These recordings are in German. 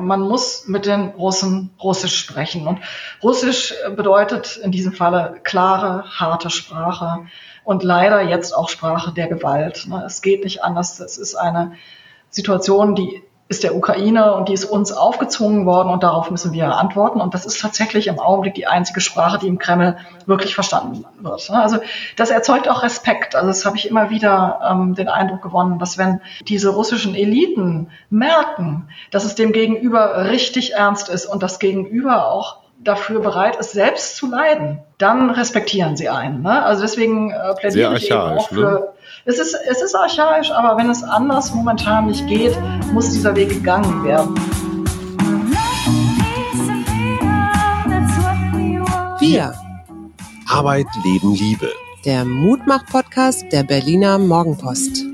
man muss mit den Russen Russisch sprechen. Und Russisch bedeutet in diesem Falle klare, harte Sprache und leider jetzt auch Sprache der Gewalt. Ne? Es geht nicht anders. Es ist eine Situation, die ist der Ukraine und die ist uns aufgezwungen worden und darauf müssen wir antworten. Und das ist tatsächlich im Augenblick die einzige Sprache, die im Kreml wirklich verstanden wird. Also das erzeugt auch Respekt. Also das habe ich immer wieder ähm, den Eindruck gewonnen, dass wenn diese russischen Eliten merken, dass es dem Gegenüber richtig ernst ist und das Gegenüber auch dafür bereit ist, selbst zu leiden, dann respektieren sie einen. Ne? Also deswegen äh, plädiere ich eben auch für, ne? Es ist, es ist archaisch, aber wenn es anders momentan nicht geht, muss dieser Weg gegangen werden. Wir. Arbeit, Leben, Liebe. Der Mutmach-Podcast der Berliner Morgenpost.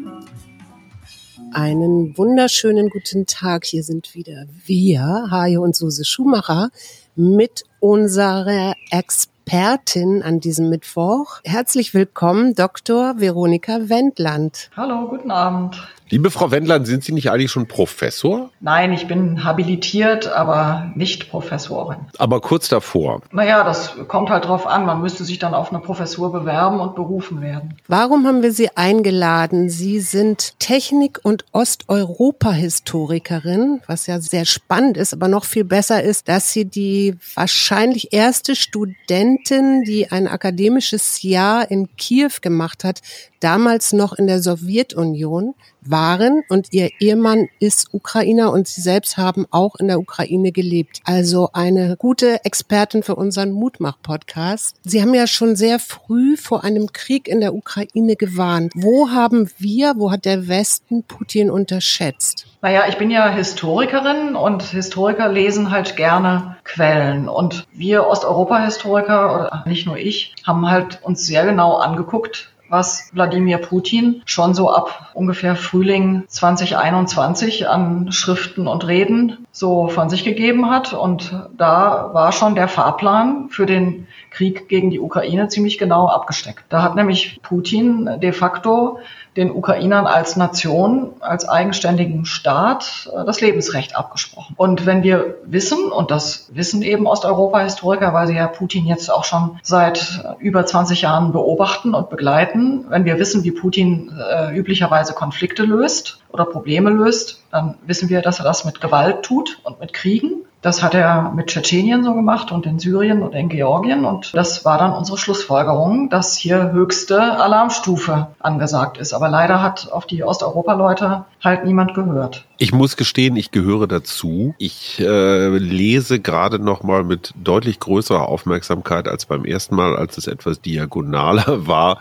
Einen wunderschönen guten Tag. Hier sind wieder wir, Hajo und Suse Schumacher, mit unserer Expertin Expertin an diesem Mittwoch. Herzlich willkommen, Dr. Veronika Wendland. Hallo, guten Abend. Liebe Frau Wendland, sind Sie nicht eigentlich schon Professor? Nein, ich bin habilitiert, aber nicht Professorin. Aber kurz davor. Naja, das kommt halt drauf an. Man müsste sich dann auf eine Professur bewerben und berufen werden. Warum haben wir Sie eingeladen? Sie sind Technik- und Osteuropa-Historikerin, was ja sehr spannend ist, aber noch viel besser ist, dass Sie die wahrscheinlich erste Studentin, die ein akademisches Jahr in Kiew gemacht hat, damals noch in der Sowjetunion waren und ihr Ehemann ist Ukrainer und sie selbst haben auch in der Ukraine gelebt. Also eine gute Expertin für unseren Mutmach-Podcast. Sie haben ja schon sehr früh vor einem Krieg in der Ukraine gewarnt. Wo haben wir, wo hat der Westen Putin unterschätzt? Naja, ich bin ja Historikerin und Historiker lesen halt gerne Quellen. Und wir Osteuropa-Historiker, oder nicht nur ich, haben halt uns sehr genau angeguckt, was Wladimir Putin schon so ab ungefähr Frühling 2021 an Schriften und Reden so von sich gegeben hat. Und da war schon der Fahrplan für den Krieg gegen die Ukraine ziemlich genau abgesteckt. Da hat nämlich Putin de facto den Ukrainern als Nation, als eigenständigen Staat äh, das Lebensrecht abgesprochen. Und wenn wir wissen, und das wissen eben Osteuropa-Historiker, weil sie ja Putin jetzt auch schon seit äh, über 20 Jahren beobachten und begleiten, wenn wir wissen, wie Putin äh, üblicherweise Konflikte löst oder Probleme löst, dann wissen wir, dass er das mit Gewalt tut und mit Kriegen. Das hat er mit Tschetschenien so gemacht und in Syrien und in Georgien. Und das war dann unsere Schlussfolgerung, dass hier höchste Alarmstufe angesagt ist. Aber leider hat auf die Osteuropa-Leute halt niemand gehört. Ich muss gestehen, ich gehöre dazu. Ich äh, lese gerade noch mal mit deutlich größerer Aufmerksamkeit als beim ersten Mal, als es etwas diagonaler war,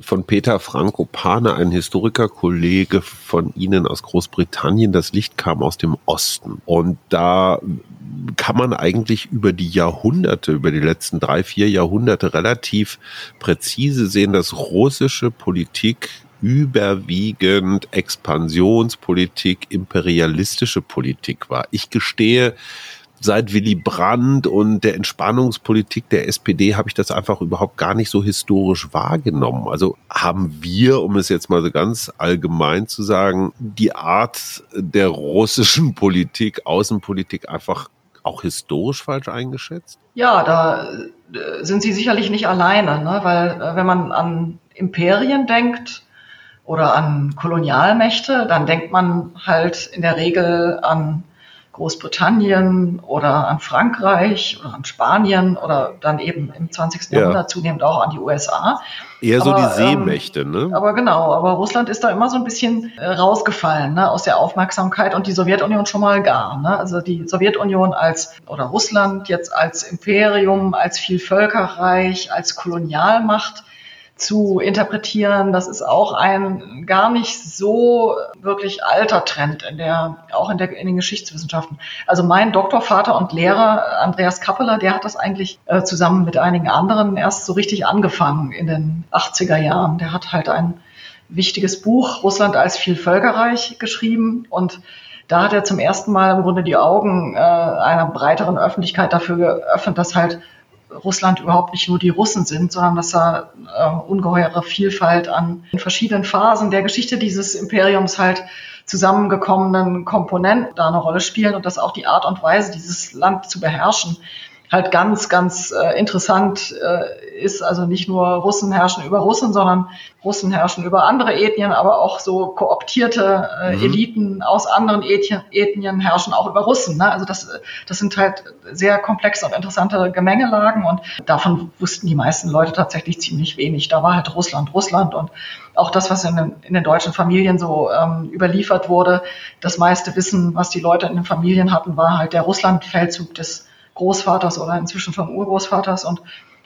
von Peter Franco Pane, ein Historikerkollege von Ihnen aus Großbritannien. Das Licht kam aus dem Osten. Und da kann man eigentlich über die Jahrhunderte, über die letzten drei, vier Jahrhunderte relativ präzise sehen, dass russische Politik überwiegend Expansionspolitik, imperialistische Politik war. Ich gestehe, seit Willy Brandt und der Entspannungspolitik der SPD habe ich das einfach überhaupt gar nicht so historisch wahrgenommen. Also haben wir, um es jetzt mal so ganz allgemein zu sagen, die Art der russischen Politik, Außenpolitik einfach auch historisch falsch eingeschätzt? Ja, da äh, sind Sie sicherlich nicht alleine, ne? weil äh, wenn man an Imperien denkt oder an Kolonialmächte, dann denkt man halt in der Regel an Großbritannien oder an Frankreich oder an Spanien oder dann eben im 20. Ja. Jahrhundert zunehmend auch an die USA. Eher aber, so die Seemächte, ähm, ne? Aber genau, aber Russland ist da immer so ein bisschen äh, rausgefallen ne, aus der Aufmerksamkeit und die Sowjetunion schon mal gar. Ne? Also die Sowjetunion als oder Russland jetzt als Imperium, als Vielvölkerreich, als Kolonialmacht zu interpretieren. Das ist auch ein gar nicht so wirklich alter Trend in der, auch in, der, in den Geschichtswissenschaften. Also mein Doktorvater und Lehrer Andreas Kappeler, der hat das eigentlich äh, zusammen mit einigen anderen erst so richtig angefangen in den 80er Jahren. Der hat halt ein wichtiges Buch Russland als Vielvölkerreich geschrieben und da hat er zum ersten Mal im Grunde die Augen äh, einer breiteren Öffentlichkeit dafür geöffnet, dass halt Russland überhaupt nicht nur die Russen sind, sondern dass da äh, ungeheure Vielfalt an in verschiedenen Phasen der Geschichte dieses Imperiums halt zusammengekommenen Komponenten da eine Rolle spielen und dass auch die Art und Weise, dieses Land zu beherrschen, halt ganz, ganz äh, interessant äh, ist. Also nicht nur Russen herrschen über Russen, sondern Russen herrschen über andere Ethnien, aber auch so kooptierte äh, mhm. Eliten aus anderen Ethnien, Ethnien herrschen auch über Russen. Ne? Also das, das sind halt sehr komplexe und interessante Gemengelagen und davon wussten die meisten Leute tatsächlich ziemlich wenig. Da war halt Russland, Russland und auch das, was in den, in den deutschen Familien so ähm, überliefert wurde, das meiste Wissen, was die Leute in den Familien hatten, war halt der Russlandfeldzug des Großvaters oder inzwischen vom Urgroßvaters. Und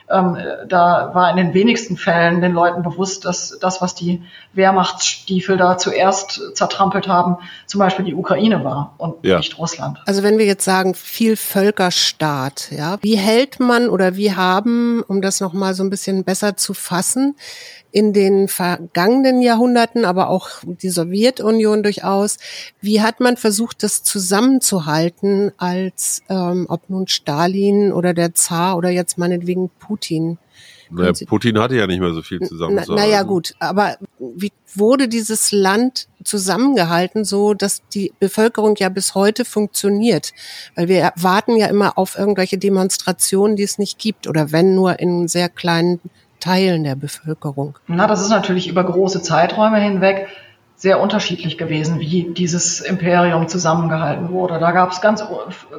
ähm, da war in den wenigsten Fällen den Leuten bewusst, dass das, was die Wehrmachtsstiefel da zuerst zertrampelt haben, zum Beispiel die Ukraine war und ja. nicht Russland. Also wenn wir jetzt sagen, viel Völkerstaat, ja, wie hält man oder wie haben, um das nochmal so ein bisschen besser zu fassen, in den vergangenen Jahrhunderten, aber auch die Sowjetunion durchaus. Wie hat man versucht, das zusammenzuhalten, als ähm, ob nun Stalin oder der Zar oder jetzt meinetwegen Putin? Naja, Putin hatte ja nicht mehr so viel zusammen. Na, naja, gut, aber wie wurde dieses Land zusammengehalten, so dass die Bevölkerung ja bis heute funktioniert? Weil wir warten ja immer auf irgendwelche Demonstrationen, die es nicht gibt oder wenn nur in sehr kleinen Teilen der Bevölkerung? Na, das ist natürlich über große Zeiträume hinweg sehr unterschiedlich gewesen, wie dieses Imperium zusammengehalten wurde. Da gab es ganz,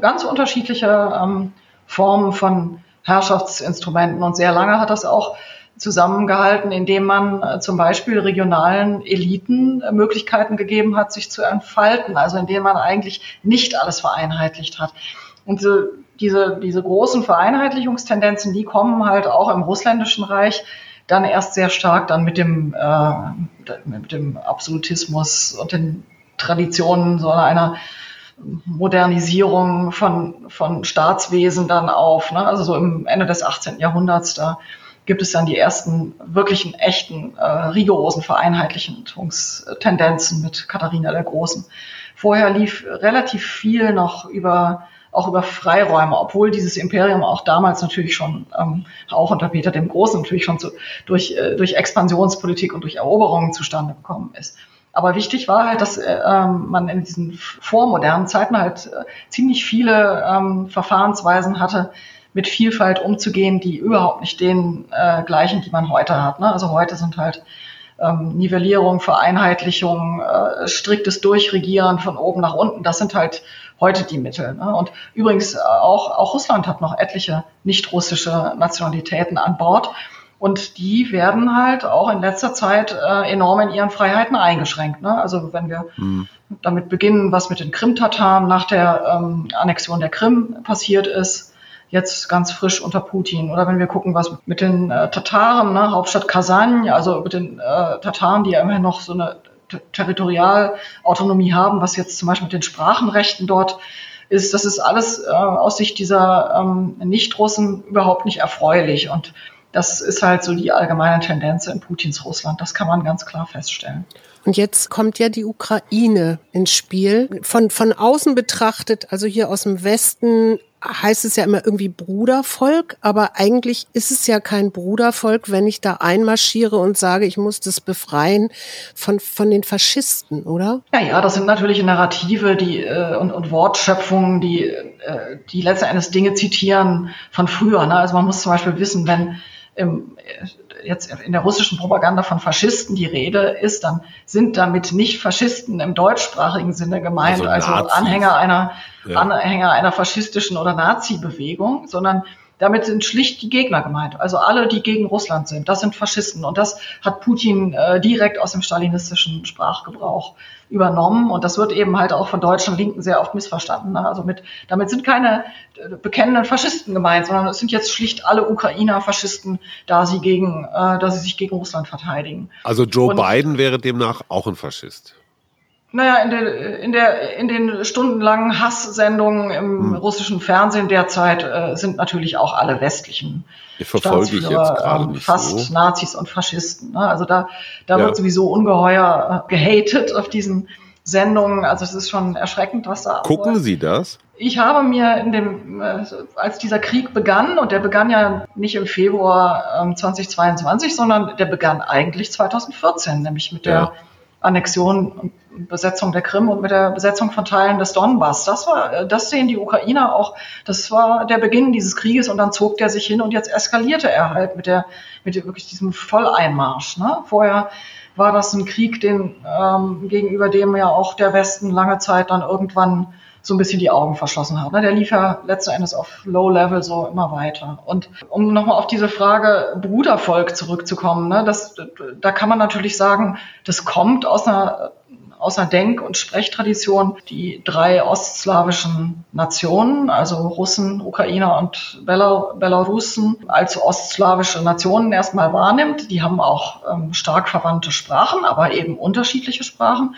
ganz unterschiedliche ähm, Formen von Herrschaftsinstrumenten und sehr lange hat das auch zusammengehalten, indem man äh, zum Beispiel regionalen Eliten äh, Möglichkeiten gegeben hat, sich zu entfalten, also indem man eigentlich nicht alles vereinheitlicht hat. Und so diese, diese großen Vereinheitlichungstendenzen, die kommen halt auch im russländischen Reich dann erst sehr stark dann mit dem, äh, mit dem Absolutismus und den Traditionen so einer Modernisierung von, von Staatswesen dann auf. Ne? Also so im Ende des 18. Jahrhunderts, da gibt es dann die ersten wirklichen, echten, äh, rigorosen Vereinheitlichungstendenzen mit Katharina der Großen. Vorher lief relativ viel noch über auch über Freiräume, obwohl dieses Imperium auch damals natürlich schon, ähm, auch unter Peter dem Großen natürlich schon zu, durch, äh, durch Expansionspolitik und durch Eroberungen zustande gekommen ist. Aber wichtig war halt, dass äh, ähm, man in diesen vormodernen Zeiten halt äh, ziemlich viele ähm, Verfahrensweisen hatte, mit Vielfalt umzugehen, die überhaupt nicht den äh, gleichen, die man heute hat. Ne? Also heute sind halt ähm, Nivellierung, Vereinheitlichung, äh, striktes Durchregieren von oben nach unten. Das sind halt heute die Mittel. Ne? Und übrigens äh, auch, auch Russland hat noch etliche nicht-russische Nationalitäten an Bord. Und die werden halt auch in letzter Zeit äh, enorm in ihren Freiheiten eingeschränkt. Ne? Also wenn wir mhm. damit beginnen, was mit den Krim-Tataren nach der ähm, Annexion der Krim passiert ist, jetzt ganz frisch unter Putin. Oder wenn wir gucken, was mit den äh, Tataren, ne, Hauptstadt Kasan, also mit den äh, Tataren, die ja immerhin noch so eine Territorialautonomie haben, was jetzt zum Beispiel mit den Sprachenrechten dort ist, das ist alles äh, aus Sicht dieser ähm, Nicht-Russen überhaupt nicht erfreulich. Und das ist halt so die allgemeine Tendenz in Putins Russland. Das kann man ganz klar feststellen. Und jetzt kommt ja die Ukraine ins Spiel. Von, von außen betrachtet, also hier aus dem Westen, heißt es ja immer irgendwie Brudervolk, aber eigentlich ist es ja kein Brudervolk, wenn ich da einmarschiere und sage, ich muss das befreien von, von den Faschisten, oder? Ja, ja, das sind natürlich Narrative die, äh, und, und Wortschöpfungen, die, äh, die letzten Endes Dinge zitieren von früher. Ne? Also man muss zum Beispiel wissen, wenn im, jetzt in der russischen Propaganda von Faschisten die Rede ist, dann sind damit nicht Faschisten im deutschsprachigen Sinne gemeint, also, also Anhänger einer, ja. Anhänger einer faschistischen oder Nazi-Bewegung, sondern damit sind schlicht die Gegner gemeint. Also alle, die gegen Russland sind. Das sind Faschisten. Und das hat Putin äh, direkt aus dem stalinistischen Sprachgebrauch übernommen. Und das wird eben halt auch von deutschen Linken sehr oft missverstanden. Ne? Also mit, damit sind keine äh, bekennenden Faschisten gemeint, sondern es sind jetzt schlicht alle Ukrainer Faschisten, da sie gegen, äh, da sie sich gegen Russland verteidigen. Also Joe Und, Biden wäre demnach auch ein Faschist. Naja, in, der, in, der, in den stundenlangen Hasssendungen im hm. russischen Fernsehen derzeit äh, sind natürlich auch alle westlichen ich verfolge ich jetzt gerade ähm, nicht fast so. Nazis und Faschisten. Ne? Also da, da ja. wird sowieso ungeheuer äh, gehatet auf diesen Sendungen. Also es ist schon erschreckend, was da Gucken abläuft. Sie das? Ich habe mir in dem, äh, als dieser Krieg begann, und der begann ja nicht im Februar 2022, ähm, sondern der begann eigentlich 2014, nämlich mit der ja. Annexion und Besetzung der Krim und mit der Besetzung von Teilen des Donbass. Das war, äh, das sehen die Ukrainer auch. Das war der Beginn dieses Krieges und dann zog der sich hin und jetzt eskalierte er halt mit der, mit wirklich diesem Volleinmarsch. Ne? Vorher war das ein Krieg, den ähm, gegenüber dem ja auch der Westen lange Zeit dann irgendwann so ein bisschen die Augen verschlossen hat. Ne? Der lief ja letzten Endes auf Low Level so immer weiter. Und um nochmal auf diese Frage Brudervolk zurückzukommen, ne, das, da kann man natürlich sagen, das kommt aus einer aus einer Denk- und Sprechtradition die drei ostslawischen Nationen, also Russen, Ukrainer und Belarusen, als ostslawische Nationen erstmal wahrnimmt. Die haben auch ähm, stark verwandte Sprachen, aber eben unterschiedliche Sprachen.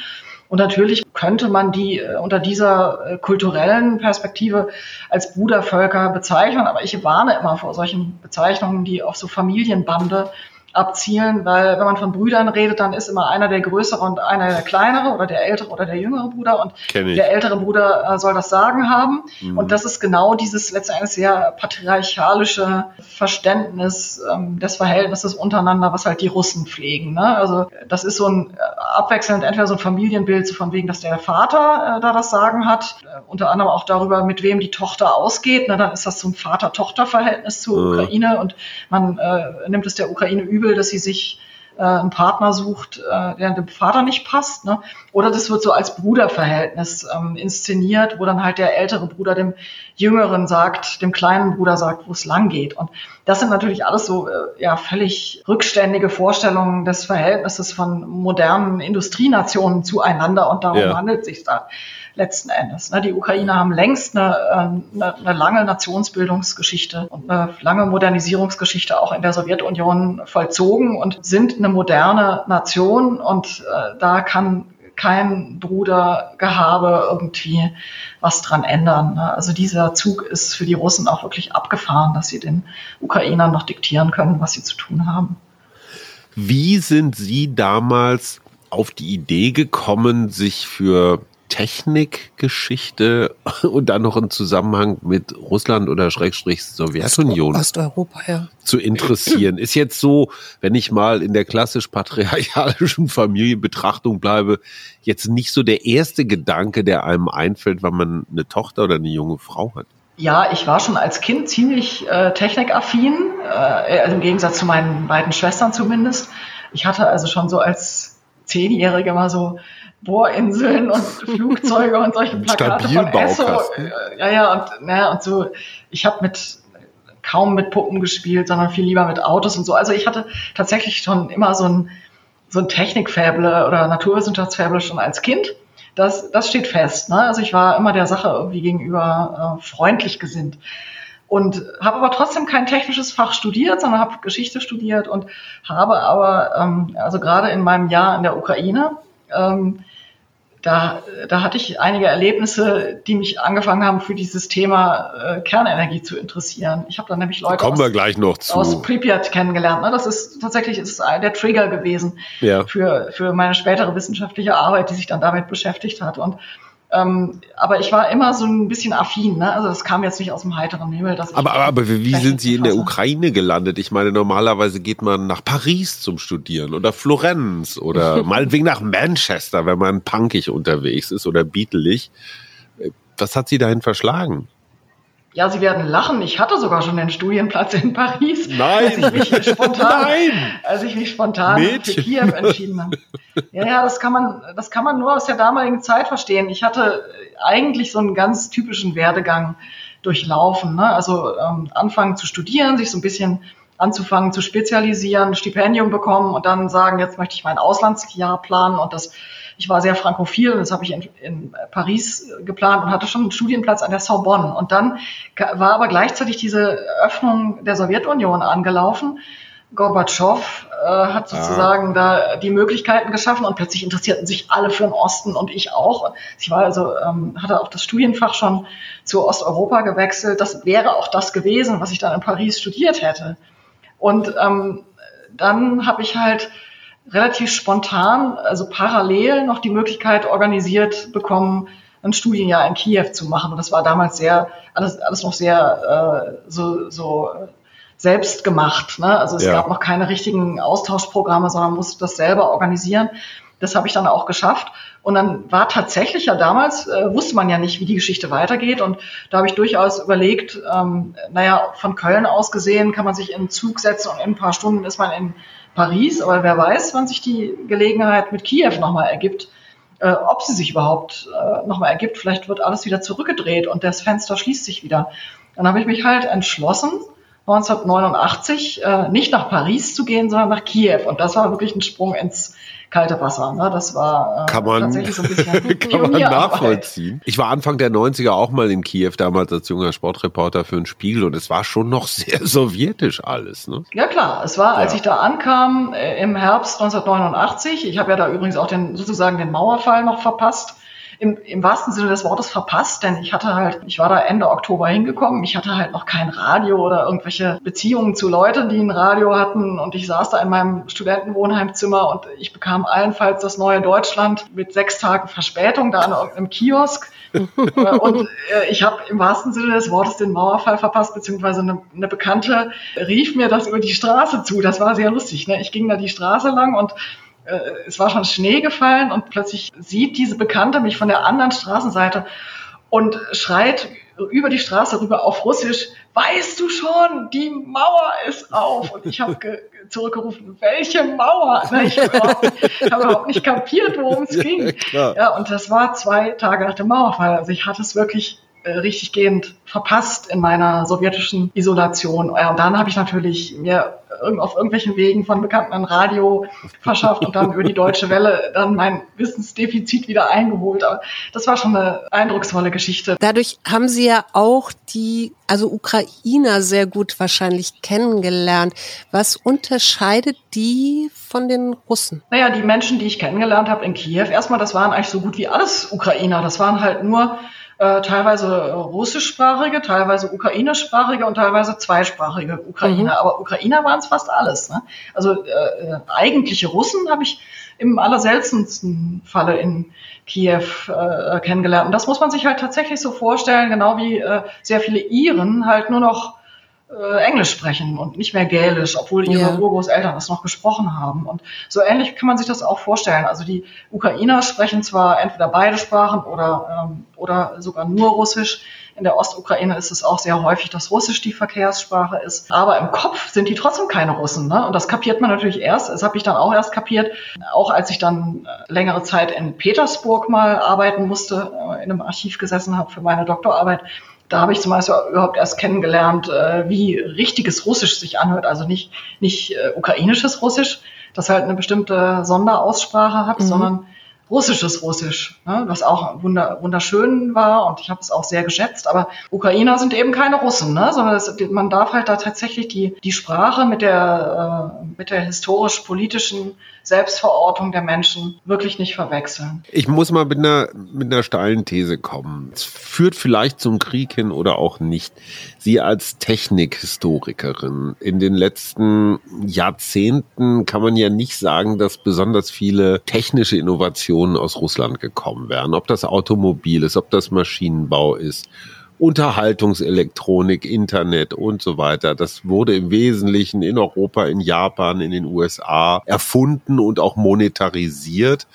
Und natürlich könnte man die äh, unter dieser äh, kulturellen Perspektive als Brudervölker bezeichnen, aber ich warne immer vor solchen Bezeichnungen, die auf so Familienbande abzielen, weil wenn man von Brüdern redet, dann ist immer einer der größere und einer der kleinere oder der ältere oder der jüngere Bruder und der ältere Bruder äh, soll das Sagen haben. Mhm. Und das ist genau dieses letztendlich sehr patriarchalische Verständnis ähm, des Verhältnisses untereinander, was halt die Russen pflegen. Ne? Also das ist so ein äh, abwechselnd entweder so ein Familienbild, so von wegen, dass der Vater äh, da das Sagen hat, äh, unter anderem auch darüber, mit wem die Tochter ausgeht. Ne? Dann ist das so ein Vater-Tochter-Verhältnis zur mhm. Ukraine und man äh, nimmt es der Ukraine über übel, dass sie sich äh, einen Partner sucht, äh, der dem Vater nicht passt. Ne? Oder das wird so als Bruderverhältnis ähm, inszeniert, wo dann halt der ältere Bruder dem Jüngeren sagt, dem kleinen Bruder sagt, wo es lang geht. Und das sind natürlich alles so äh, ja völlig rückständige Vorstellungen des Verhältnisses von modernen Industrienationen zueinander und darum ja. handelt es sich da letzten Endes. Ne? Die Ukrainer haben längst eine, ähm, eine, eine lange Nationsbildungsgeschichte und eine lange Modernisierungsgeschichte auch in der Sowjetunion vollzogen und sind eine moderne Nation und äh, da kann kein Brudergehabe irgendwie was dran ändern. Ne? Also dieser Zug ist für die Russen auch wirklich abgefahren, dass sie den Ukrainern noch diktieren können, was sie zu tun haben. Wie sind Sie damals auf die Idee gekommen, sich für Technikgeschichte und dann noch im Zusammenhang mit Russland oder Schrägstrich Sowjetunion Osteuropa, ja. zu interessieren. Ist jetzt so, wenn ich mal in der klassisch patriarchalischen Familienbetrachtung bleibe, jetzt nicht so der erste Gedanke, der einem einfällt, wenn man eine Tochter oder eine junge Frau hat. Ja, ich war schon als Kind ziemlich äh, technikaffin, äh, also im Gegensatz zu meinen beiden Schwestern zumindest. Ich hatte also schon so als Zehnjährige mal so Bohrinseln und Flugzeuge und solche Plakate von Esso. Ja, ja, und, naja, und so, ich habe mit kaum mit Puppen gespielt, sondern viel lieber mit Autos und so. Also ich hatte tatsächlich schon immer so ein, so ein Technikfäble oder Naturwissenschaftsfäble schon als Kind. Das, das steht fest. Ne? Also ich war immer der Sache irgendwie gegenüber äh, freundlich gesinnt. Und habe aber trotzdem kein technisches Fach studiert, sondern habe Geschichte studiert und habe aber, ähm, also gerade in meinem Jahr in der Ukraine, ähm, da, da hatte ich einige Erlebnisse, die mich angefangen haben, für dieses Thema äh, Kernenergie zu interessieren. Ich habe dann nämlich Leute Kommen aus, gleich noch zu. aus Pripyat kennengelernt. Ne? Das ist tatsächlich ist der Trigger gewesen ja. für, für meine spätere wissenschaftliche Arbeit, die sich dann damit beschäftigt hat. Und ähm, aber ich war immer so ein bisschen affin, ne? Also das kam jetzt nicht aus dem heiteren Himmel. Dass aber, aber, aber wie sind Sie in der Ukraine gelandet? Ich meine, normalerweise geht man nach Paris zum Studieren oder Florenz oder meinetwegen nach Manchester, wenn man punkig unterwegs ist oder beatelig. Was hat Sie dahin verschlagen? Ja, Sie werden lachen. Ich hatte sogar schon den Studienplatz in Paris. Nein! Als ich mich spontan, Nein. Als ich mich spontan Mädchen. für Kiew entschieden habe. Ja, ja, das kann man, das kann man nur aus der damaligen Zeit verstehen. Ich hatte eigentlich so einen ganz typischen Werdegang durchlaufen. Ne? Also ähm, anfangen zu studieren, sich so ein bisschen anzufangen zu spezialisieren, Stipendium bekommen und dann sagen, jetzt möchte ich mein Auslandsjahr planen und das ich war sehr frankophil das habe ich in, in, Paris geplant und hatte schon einen Studienplatz an der Sorbonne. Und dann war aber gleichzeitig diese Öffnung der Sowjetunion angelaufen. Gorbatschow äh, hat sozusagen ah. da die Möglichkeiten geschaffen und plötzlich interessierten sich alle für den Osten und ich auch. Ich war also, ähm, hatte auch das Studienfach schon zu Osteuropa gewechselt. Das wäre auch das gewesen, was ich dann in Paris studiert hätte. Und ähm, dann habe ich halt relativ spontan, also parallel noch die Möglichkeit organisiert bekommen, ein Studienjahr in Kiew zu machen. Und das war damals sehr, alles, alles noch sehr äh, so, so selbst gemacht. Ne? Also es ja. gab noch keine richtigen Austauschprogramme, sondern musste das selber organisieren. Das habe ich dann auch geschafft. Und dann war tatsächlich ja damals, äh, wusste man ja nicht, wie die Geschichte weitergeht. Und da habe ich durchaus überlegt, ähm, naja, von Köln aus gesehen kann man sich in den Zug setzen und in ein paar Stunden ist man in Paris. Aber wer weiß, wann sich die Gelegenheit mit Kiew nochmal ergibt, äh, ob sie sich überhaupt äh, nochmal ergibt. Vielleicht wird alles wieder zurückgedreht und das Fenster schließt sich wieder. Dann habe ich mich halt entschlossen, 1989 äh, nicht nach Paris zu gehen, sondern nach Kiew. Und das war wirklich ein Sprung ins kalte Wasser. Ne? Das war äh, kann man, tatsächlich so ein bisschen kann man nachvollziehen. Ich war Anfang der 90er auch mal in Kiew, damals als junger Sportreporter für ein Spiegel und es war schon noch sehr sowjetisch alles. Ne? Ja klar, es war, ja. als ich da ankam äh, im Herbst 1989, ich habe ja da übrigens auch den sozusagen den Mauerfall noch verpasst, im, im wahrsten Sinne des Wortes verpasst, denn ich hatte halt, ich war da Ende Oktober hingekommen, ich hatte halt noch kein Radio oder irgendwelche Beziehungen zu Leuten, die ein Radio hatten und ich saß da in meinem Studentenwohnheimzimmer und ich bekam allenfalls das neue Deutschland mit sechs Tagen Verspätung da an irgendeinem Kiosk. und äh, ich habe im wahrsten Sinne des Wortes den Mauerfall verpasst, beziehungsweise eine, eine Bekannte rief mir das über die Straße zu. Das war sehr lustig. Ne? Ich ging da die Straße lang und äh, es war schon Schnee gefallen und plötzlich sieht diese Bekannte mich von der anderen Straßenseite und schreit über die Straße rüber auf Russisch, weißt du schon, die Mauer ist auf. Und ich habe zurückgerufen, welche Mauer? Ich habe überhaupt nicht kapiert, worum es ging. Ja, ja, und das war zwei Tage nach dem Mauerfall. Also ich hatte es wirklich richtig gehend verpasst in meiner sowjetischen Isolation. Ja, und dann habe ich natürlich mir auf irgendwelchen Wegen von Bekannten ein Radio verschafft und dann über die Deutsche Welle dann mein Wissensdefizit wieder eingeholt. Aber das war schon eine eindrucksvolle Geschichte. Dadurch haben Sie ja auch die, also Ukrainer sehr gut wahrscheinlich kennengelernt. Was unterscheidet die von den Russen? Naja, die Menschen, die ich kennengelernt habe in Kiew, erstmal, das waren eigentlich so gut wie alles Ukrainer. Das waren halt nur äh, teilweise russischsprachige, teilweise ukrainischsprachige und teilweise zweisprachige Ukrainer. Mhm. Aber Ukrainer waren es fast alles. Ne? Also äh, äh, eigentliche Russen habe ich im allerseltensten Falle in Kiew äh, kennengelernt. Und das muss man sich halt tatsächlich so vorstellen, genau wie äh, sehr viele Iren halt nur noch äh, Englisch sprechen und nicht mehr Gälisch, obwohl ihre ja. Urgroßeltern das noch gesprochen haben. Und so ähnlich kann man sich das auch vorstellen. Also die Ukrainer sprechen zwar entweder beide Sprachen oder, ähm, oder sogar nur Russisch. In der Ostukraine ist es auch sehr häufig, dass Russisch die Verkehrssprache ist. Aber im Kopf sind die trotzdem keine Russen. Ne? Und das kapiert man natürlich erst. Das habe ich dann auch erst kapiert, auch als ich dann äh, längere Zeit in Petersburg mal arbeiten musste, äh, in einem Archiv gesessen habe für meine Doktorarbeit da habe ich zum Beispiel überhaupt erst kennengelernt, äh, wie richtiges Russisch sich anhört. Also nicht, nicht äh, ukrainisches Russisch, das halt eine bestimmte Sonderaussprache hat, mhm. sondern russisches Russisch, ne, was auch wunder, wunderschön war und ich habe es auch sehr geschätzt. Aber Ukrainer sind eben keine Russen, ne, sondern das, man darf halt da tatsächlich die, die Sprache mit der, äh, mit der historisch-politischen Selbstverortung der Menschen wirklich nicht verwechseln. Ich muss mal mit einer, mit einer steilen These kommen. Es führt vielleicht zum Krieg hin oder auch nicht. Sie als Technikhistorikerin in den letzten Jahrzehnten kann man ja nicht sagen, dass besonders viele technische Innovationen aus Russland gekommen wären. Ob das Automobil ist, ob das Maschinenbau ist. Unterhaltungselektronik, Internet und so weiter. Das wurde im Wesentlichen in Europa, in Japan, in den USA erfunden und auch monetarisiert.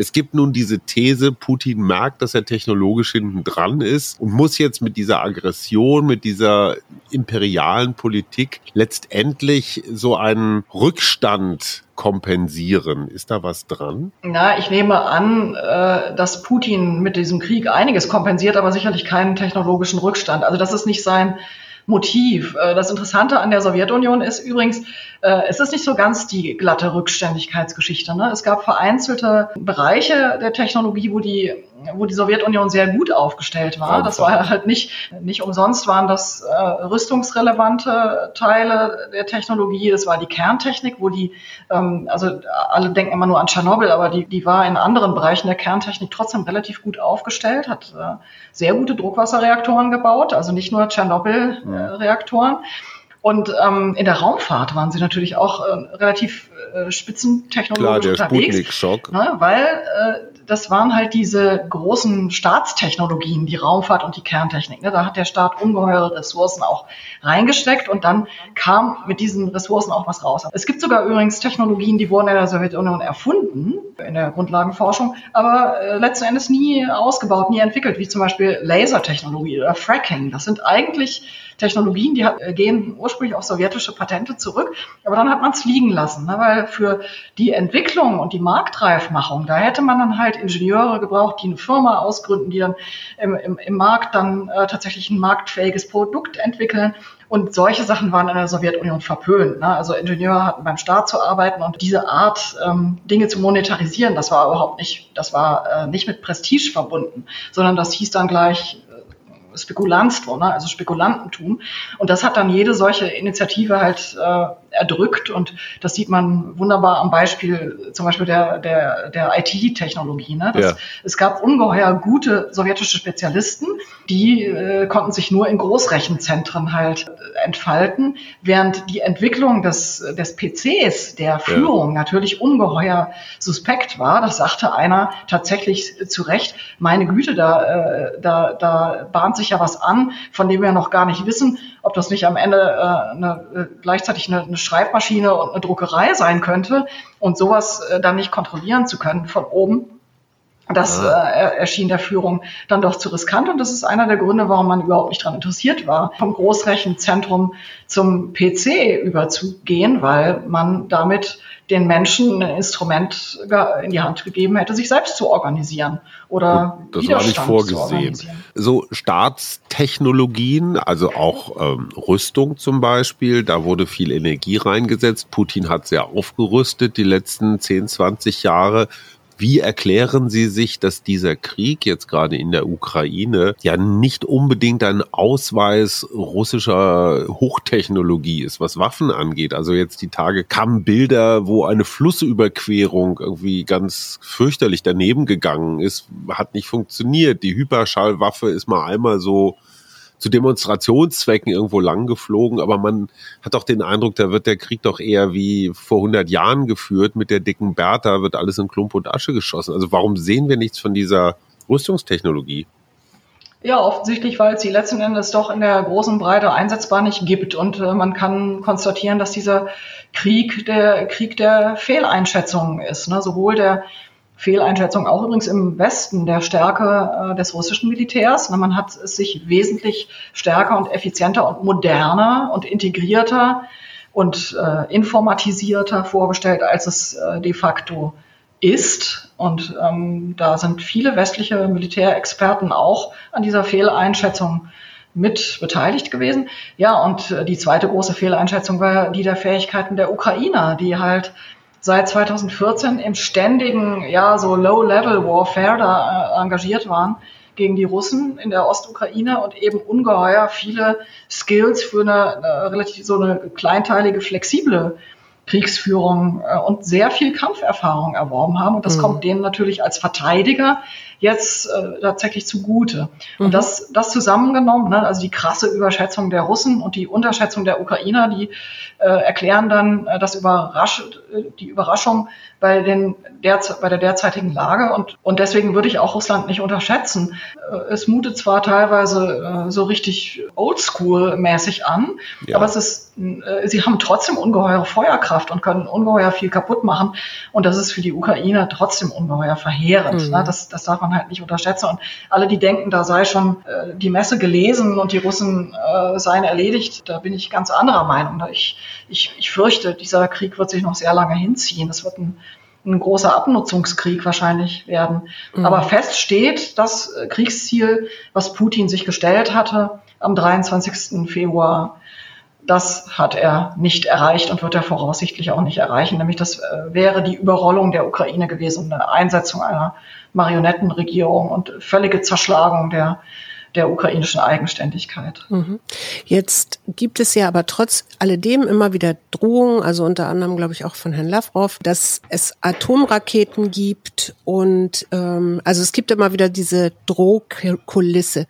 Es gibt nun diese These, Putin merkt, dass er technologisch hinten dran ist und muss jetzt mit dieser Aggression, mit dieser imperialen Politik letztendlich so einen Rückstand kompensieren. Ist da was dran? Na, ich nehme an, äh, dass Putin mit diesem Krieg einiges kompensiert, aber sicherlich keinen technologischen Rückstand. Also das ist nicht sein Motiv. Äh, das Interessante an der Sowjetunion ist übrigens, äh, es ist nicht so ganz die glatte Rückständigkeitsgeschichte. Ne? Es gab vereinzelte Bereiche der Technologie, wo die wo die Sowjetunion sehr gut aufgestellt war. Das war halt nicht, nicht umsonst waren das äh, rüstungsrelevante Teile der Technologie. Das war die Kerntechnik, wo die, ähm, also alle denken immer nur an Tschernobyl, aber die, die war in anderen Bereichen der Kerntechnik trotzdem relativ gut aufgestellt, hat äh, sehr gute Druckwasserreaktoren gebaut, also nicht nur Tschernobyl-Reaktoren. Und ähm, in der Raumfahrt waren sie natürlich auch äh, relativ äh, spitzentechnologisch Klar, der unterwegs. Sputnik-Schock. Ne, weil äh, das waren halt diese großen Staatstechnologien, die Raumfahrt und die Kerntechnik. Ne? Da hat der Staat ungeheure Ressourcen auch reingesteckt und dann kam mit diesen Ressourcen auch was raus. Es gibt sogar übrigens Technologien, die wurden in der Sowjetunion erfunden, in der Grundlagenforschung, aber äh, letzten Endes nie ausgebaut, nie entwickelt, wie zum Beispiel Lasertechnologie oder Fracking. Das sind eigentlich Technologien, die äh, gehen ursprünglich auf sowjetische Patente zurück, aber dann hat man es liegen lassen, ne? weil für die Entwicklung und die Marktreifmachung, da hätte man dann halt Ingenieure gebraucht, die eine Firma ausgründen, die dann im, im, im Markt dann äh, tatsächlich ein marktfähiges Produkt entwickeln. Und solche Sachen waren in der Sowjetunion verpönt. Ne? Also Ingenieure hatten beim Staat zu arbeiten und diese Art, ähm, Dinge zu monetarisieren, das war überhaupt nicht, das war äh, nicht mit Prestige verbunden, sondern das hieß dann gleich Spekulanztum, ne? also Spekulantentum. Und das hat dann jede solche Initiative halt äh, erdrückt und das sieht man wunderbar am Beispiel zum Beispiel der, der, der IT-Technologie. Ne? Das, ja. Es gab ungeheuer gute sowjetische Spezialisten, die äh, konnten sich nur in Großrechenzentren halt äh, entfalten, während die Entwicklung des, des PCs, der Führung ja. natürlich ungeheuer suspekt war. Das sagte einer tatsächlich zu Recht, meine Güte, da, äh, da, da bahnt sich ja was an, von dem wir noch gar nicht wissen, ob das nicht am Ende äh, eine, äh, gleichzeitig eine, eine Schreibmaschine und eine Druckerei sein könnte und sowas äh, dann nicht kontrollieren zu können von oben. Das äh, erschien der Führung dann doch zu riskant und das ist einer der Gründe, warum man überhaupt nicht daran interessiert war, vom Großrechenzentrum zum PC überzugehen, weil man damit den Menschen ein Instrument in die Hand gegeben hätte, sich selbst zu organisieren oder das war nicht vorgesehen. So Staatstechnologien, also auch ähm, Rüstung zum Beispiel, da wurde viel Energie reingesetzt. Putin hat sehr aufgerüstet die letzten 10, 20 Jahre. Wie erklären Sie sich, dass dieser Krieg jetzt gerade in der Ukraine ja nicht unbedingt ein Ausweis russischer Hochtechnologie ist, was Waffen angeht? Also jetzt die Tage kamen Bilder, wo eine Flussüberquerung irgendwie ganz fürchterlich daneben gegangen ist, hat nicht funktioniert. Die Hyperschallwaffe ist mal einmal so zu Demonstrationszwecken irgendwo lang geflogen, aber man hat doch den Eindruck, da wird der Krieg doch eher wie vor 100 Jahren geführt, mit der dicken Bertha wird alles in Klump und Asche geschossen. Also warum sehen wir nichts von dieser Rüstungstechnologie? Ja, offensichtlich, weil es sie letzten Endes doch in der großen Breite einsetzbar nicht gibt. Und äh, man kann konstatieren, dass dieser Krieg der Krieg der Fehleinschätzungen ist. Ne? Sowohl der Fehleinschätzung auch übrigens im Westen der Stärke äh, des russischen Militärs. Man hat es sich wesentlich stärker und effizienter und moderner und integrierter und äh, informatisierter vorgestellt, als es äh, de facto ist. Und ähm, da sind viele westliche Militärexperten auch an dieser Fehleinschätzung mit beteiligt gewesen. Ja, und äh, die zweite große Fehleinschätzung war die der Fähigkeiten der Ukrainer, die halt seit 2014 im ständigen, ja, so Low-Level-Warfare da äh, engagiert waren gegen die Russen in der Ostukraine und eben ungeheuer viele Skills für eine, eine relativ so eine kleinteilige, flexible Kriegsführung äh, und sehr viel Kampferfahrung erworben haben. Und das mhm. kommt denen natürlich als Verteidiger jetzt äh, tatsächlich zugute. Mhm. Und das, das zusammengenommen, ne, also die krasse Überschätzung der Russen und die Unterschätzung der Ukrainer, die äh, erklären dann äh, das Überrasch die Überraschung bei, den bei der derzeitigen Lage. Und, und deswegen würde ich auch Russland nicht unterschätzen. Äh, es mutet zwar teilweise äh, so richtig oldschool-mäßig an, ja. aber es ist, äh, sie haben trotzdem ungeheure Feuerkraft und können ungeheuer viel kaputt machen. Und das ist für die Ukraine trotzdem ungeheuer verheerend. Mhm. Ne? Das, das darf man halt nicht unterschätzen. Und alle, die denken, da sei schon äh, die Messe gelesen und die Russen äh, seien erledigt, da bin ich ganz anderer Meinung. Ich, ich, ich fürchte, dieser Krieg wird sich noch sehr lange hinziehen. Das wird ein, ein großer Abnutzungskrieg wahrscheinlich werden. Mhm. Aber fest steht, das Kriegsziel, was Putin sich gestellt hatte am 23. Februar, das hat er nicht erreicht und wird er voraussichtlich auch nicht erreichen. Nämlich das äh, wäre die Überrollung der Ukraine gewesen, eine Einsetzung einer Marionettenregierung und völlige Zerschlagung der der ukrainischen Eigenständigkeit. Mhm. Jetzt gibt es ja aber trotz alledem immer wieder Drohungen, also unter anderem glaube ich auch von Herrn Lavrov, dass es Atomraketen gibt und ähm, also es gibt immer wieder diese Drohkulisse.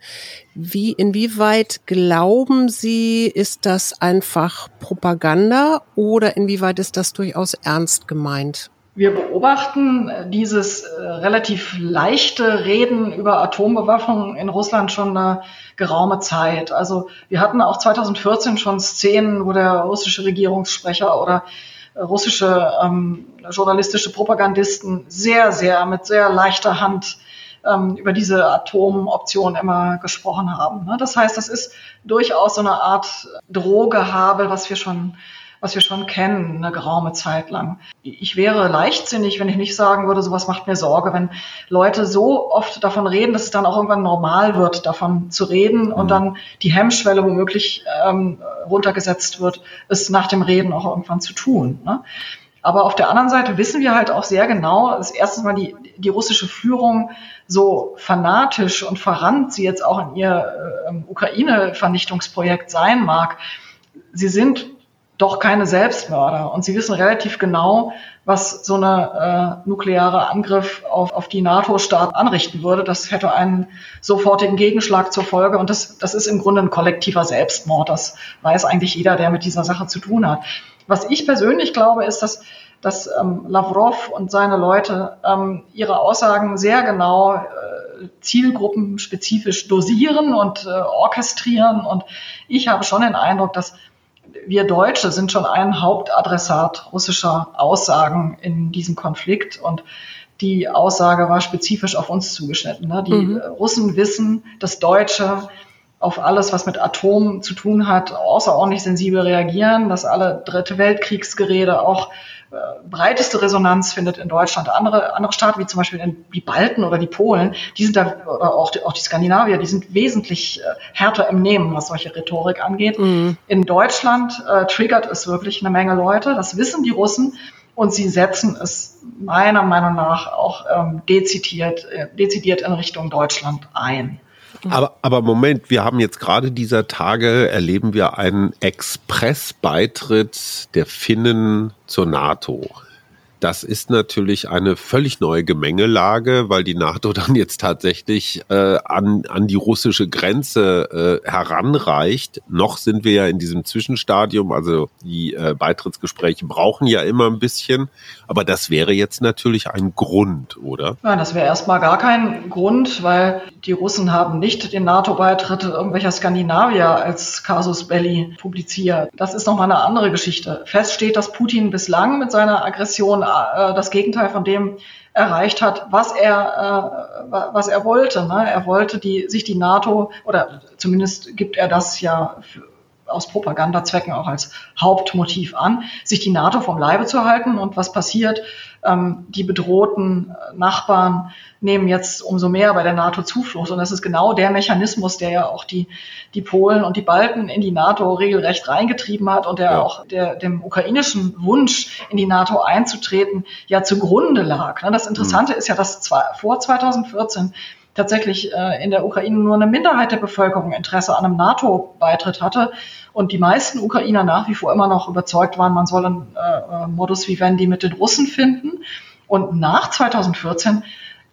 Wie, inwieweit glauben Sie, ist das einfach Propaganda oder inwieweit ist das durchaus ernst gemeint? Wir beobachten dieses äh, relativ leichte Reden über Atombewaffnung in Russland schon eine geraume Zeit. Also wir hatten auch 2014 schon Szenen, wo der russische Regierungssprecher oder äh, russische ähm, journalistische Propagandisten sehr, sehr mit sehr leichter Hand ähm, über diese Atomoption immer gesprochen haben. Ne? Das heißt, das ist durchaus so eine Art Drohgehabe, was wir schon was wir schon kennen, eine geraume Zeit lang. Ich wäre leichtsinnig, wenn ich nicht sagen würde, sowas macht mir Sorge, wenn Leute so oft davon reden, dass es dann auch irgendwann normal wird, davon zu reden und mhm. dann die Hemmschwelle womöglich ähm, runtergesetzt wird, es nach dem Reden auch irgendwann zu tun. Ne? Aber auf der anderen Seite wissen wir halt auch sehr genau, dass erstens mal die, die russische Führung so fanatisch und verrannt sie jetzt auch in ihr äh, Ukraine-Vernichtungsprojekt sein mag. Sie sind doch keine Selbstmörder. Und sie wissen relativ genau, was so eine äh, nukleare Angriff auf, auf die NATO-Staaten anrichten würde. Das hätte einen sofortigen Gegenschlag zur Folge. Und das, das ist im Grunde ein kollektiver Selbstmord. Das weiß eigentlich jeder, der mit dieser Sache zu tun hat. Was ich persönlich glaube, ist, dass, dass ähm, Lavrov und seine Leute ähm, ihre Aussagen sehr genau äh, zielgruppenspezifisch dosieren und äh, orchestrieren. Und ich habe schon den Eindruck, dass wir Deutsche sind schon ein Hauptadressat russischer Aussagen in diesem Konflikt und die Aussage war spezifisch auf uns zugeschnitten. Ne? Die mhm. Russen wissen, dass Deutsche auf alles, was mit Atom zu tun hat, außerordentlich sensibel reagieren, dass alle Dritte Weltkriegsgerede auch äh, breiteste Resonanz findet in Deutschland. Andere, andere Staaten, wie zum Beispiel die Balten oder die Polen, die sind da, oder auch die, auch die Skandinavier, die sind wesentlich äh, härter im Nehmen, was solche Rhetorik angeht. Mhm. In Deutschland äh, triggert es wirklich eine Menge Leute. Das wissen die Russen. Und sie setzen es meiner Meinung nach auch ähm, dezidiert, äh, dezidiert in Richtung Deutschland ein. Aber, aber Moment, wir haben jetzt gerade dieser Tage erleben wir einen Expressbeitritt der Finnen zur NATO. Das ist natürlich eine völlig neue Gemengelage, weil die NATO dann jetzt tatsächlich äh, an, an die russische Grenze äh, heranreicht. Noch sind wir ja in diesem Zwischenstadium, also die äh, Beitrittsgespräche brauchen ja immer ein bisschen, aber das wäre jetzt natürlich ein Grund, oder? Nein, das wäre erstmal gar kein Grund, weil die Russen haben nicht den NATO-Beitritt irgendwelcher Skandinavier als Casus Belli publiziert. Das ist nochmal eine andere Geschichte. Fest steht, dass Putin bislang mit seiner Aggression äh, das Gegenteil von dem erreicht hat, was er, äh, was er wollte. Ne? Er wollte die, sich die NATO, oder zumindest gibt er das ja für, aus Propagandazwecken auch als Hauptmotiv an, sich die NATO vom Leibe zu halten. Und was passiert? Ähm, die bedrohten Nachbarn nehmen jetzt umso mehr bei der NATO Zuflucht. Und das ist genau der Mechanismus, der ja auch die, die Polen und die Balten in die NATO regelrecht reingetrieben hat und der ja. auch der, dem ukrainischen Wunsch, in die NATO einzutreten, ja zugrunde lag. Das Interessante mhm. ist ja, dass vor 2014 tatsächlich äh, in der Ukraine nur eine Minderheit der Bevölkerung Interesse an einem NATO-Beitritt hatte und die meisten Ukrainer nach wie vor immer noch überzeugt waren, man soll einen äh, Modus vivendi mit den Russen finden. Und nach 2014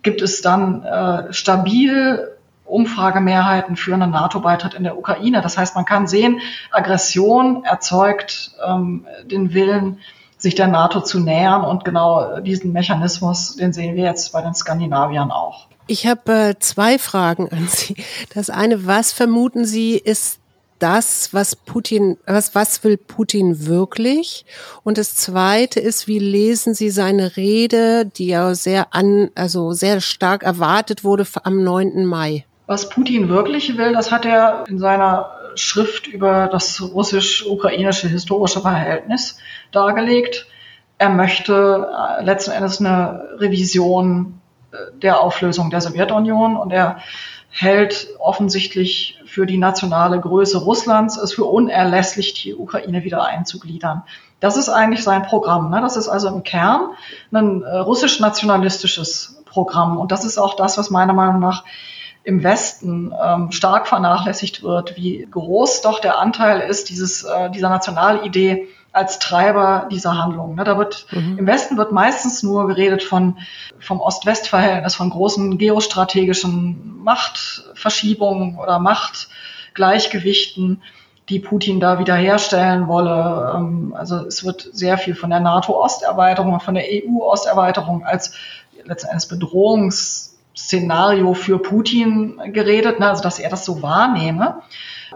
gibt es dann äh, stabil Umfragemehrheiten für einen NATO-Beitritt in der Ukraine. Das heißt, man kann sehen, Aggression erzeugt ähm, den Willen, sich der NATO zu nähern. Und genau diesen Mechanismus, den sehen wir jetzt bei den Skandinaviern auch. Ich habe äh, zwei Fragen an Sie. Das eine, was vermuten Sie, ist das, was Putin, was, was will Putin wirklich? Und das zweite ist, wie lesen Sie seine Rede, die ja sehr an, also sehr stark erwartet wurde am 9. Mai? Was Putin wirklich will, das hat er in seiner Schrift über das russisch-ukrainische historische Verhältnis dargelegt. Er möchte äh, letzten Endes eine Revision der Auflösung der Sowjetunion und er hält offensichtlich für die nationale Größe Russlands es für unerlässlich, die Ukraine wieder einzugliedern. Das ist eigentlich sein Programm. Ne? Das ist also im Kern ein äh, russisch-nationalistisches Programm. Und das ist auch das, was meiner Meinung nach im Westen ähm, stark vernachlässigt wird, wie groß doch der Anteil ist dieses, äh, dieser Nationalidee als Treiber dieser Handlung. Ne, da wird, mhm. im Westen wird meistens nur geredet von, vom Ost-West-Verhältnis, von großen geostrategischen Machtverschiebungen oder Machtgleichgewichten die Putin da wiederherstellen wolle. Ähm, also es wird sehr viel von der NATO-Osterweiterung, von der EU-Osterweiterung als letztendlich Bedrohungsszenario für Putin geredet, ne? also dass er das so wahrnehme.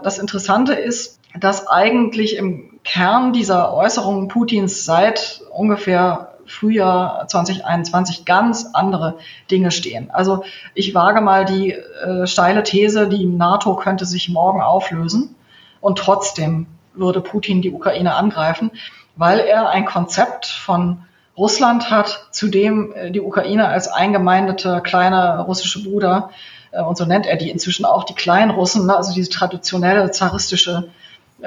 Das Interessante ist, dass eigentlich im Kern dieser Äußerungen Putins seit ungefähr Frühjahr 2021 ganz andere Dinge stehen. Also ich wage mal die äh, steile These, die NATO könnte sich morgen auflösen und trotzdem würde Putin die Ukraine angreifen, weil er ein Konzept von Russland hat, zu dem äh, die Ukraine als eingemeindete kleine russische Bruder, äh, und so nennt er die inzwischen auch die Kleinrussen, ne, also diese traditionelle zaristische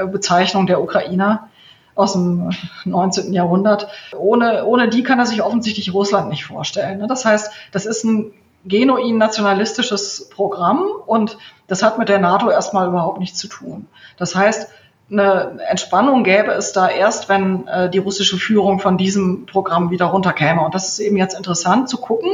Bezeichnung der Ukrainer aus dem 19. Jahrhundert. Ohne, ohne die kann er sich offensichtlich Russland nicht vorstellen. Ne. Das heißt, das ist ein genuin nationalistisches Programm und das hat mit der NATO erstmal überhaupt nichts zu tun. Das heißt, eine Entspannung gäbe es da erst, wenn äh, die russische Führung von diesem Programm wieder runterkäme. Und das ist eben jetzt interessant zu gucken.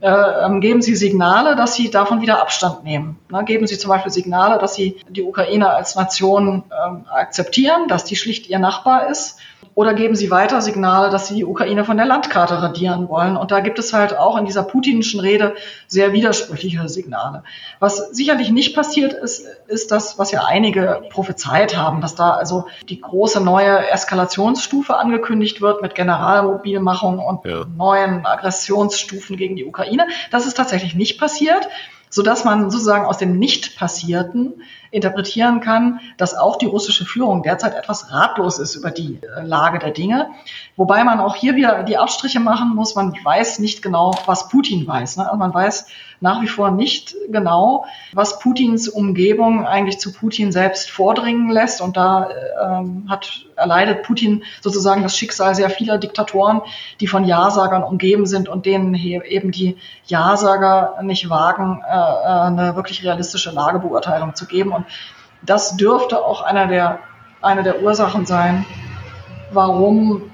Äh, ähm, geben Sie Signale, dass Sie davon wieder Abstand nehmen. Ne, geben Sie zum Beispiel Signale, dass Sie die Ukraine als Nation äh, akzeptieren, dass die schlicht Ihr Nachbar ist oder geben sie weiter Signale, dass sie die Ukraine von der Landkarte radieren wollen? Und da gibt es halt auch in dieser putinischen Rede sehr widersprüchliche Signale. Was sicherlich nicht passiert ist, ist das, was ja einige prophezeit haben, dass da also die große neue Eskalationsstufe angekündigt wird mit Generalmobilmachung und ja. neuen Aggressionsstufen gegen die Ukraine. Das ist tatsächlich nicht passiert so dass man sozusagen aus dem Nicht-Passierten interpretieren kann, dass auch die russische Führung derzeit etwas ratlos ist über die äh, Lage der Dinge. Wobei man auch hier wieder die Abstriche machen muss. Man weiß nicht genau, was Putin weiß. Ne? Also man weiß nach wie vor nicht genau, was Putins Umgebung eigentlich zu Putin selbst vordringen lässt. Und da ähm, hat erleidet Putin sozusagen das Schicksal sehr vieler Diktatoren, die von Ja-Sagern umgeben sind und denen eben die Ja-Sager nicht wagen, äh, äh eine wirklich realistische Lagebeurteilung zu geben. Und das dürfte auch einer der, eine der Ursachen sein, warum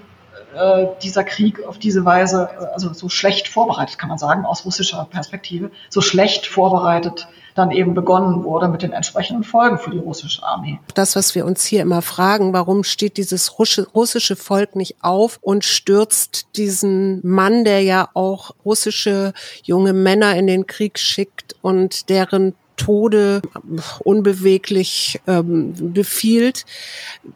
äh, dieser Krieg auf diese Weise, also so schlecht vorbereitet, kann man sagen, aus russischer Perspektive, so schlecht vorbereitet dann eben begonnen wurde mit den entsprechenden Folgen für die russische Armee. Das, was wir uns hier immer fragen, warum steht dieses russische Volk nicht auf und stürzt diesen Mann, der ja auch russische junge Männer in den Krieg schickt und deren Tode unbeweglich ähm, befiehlt.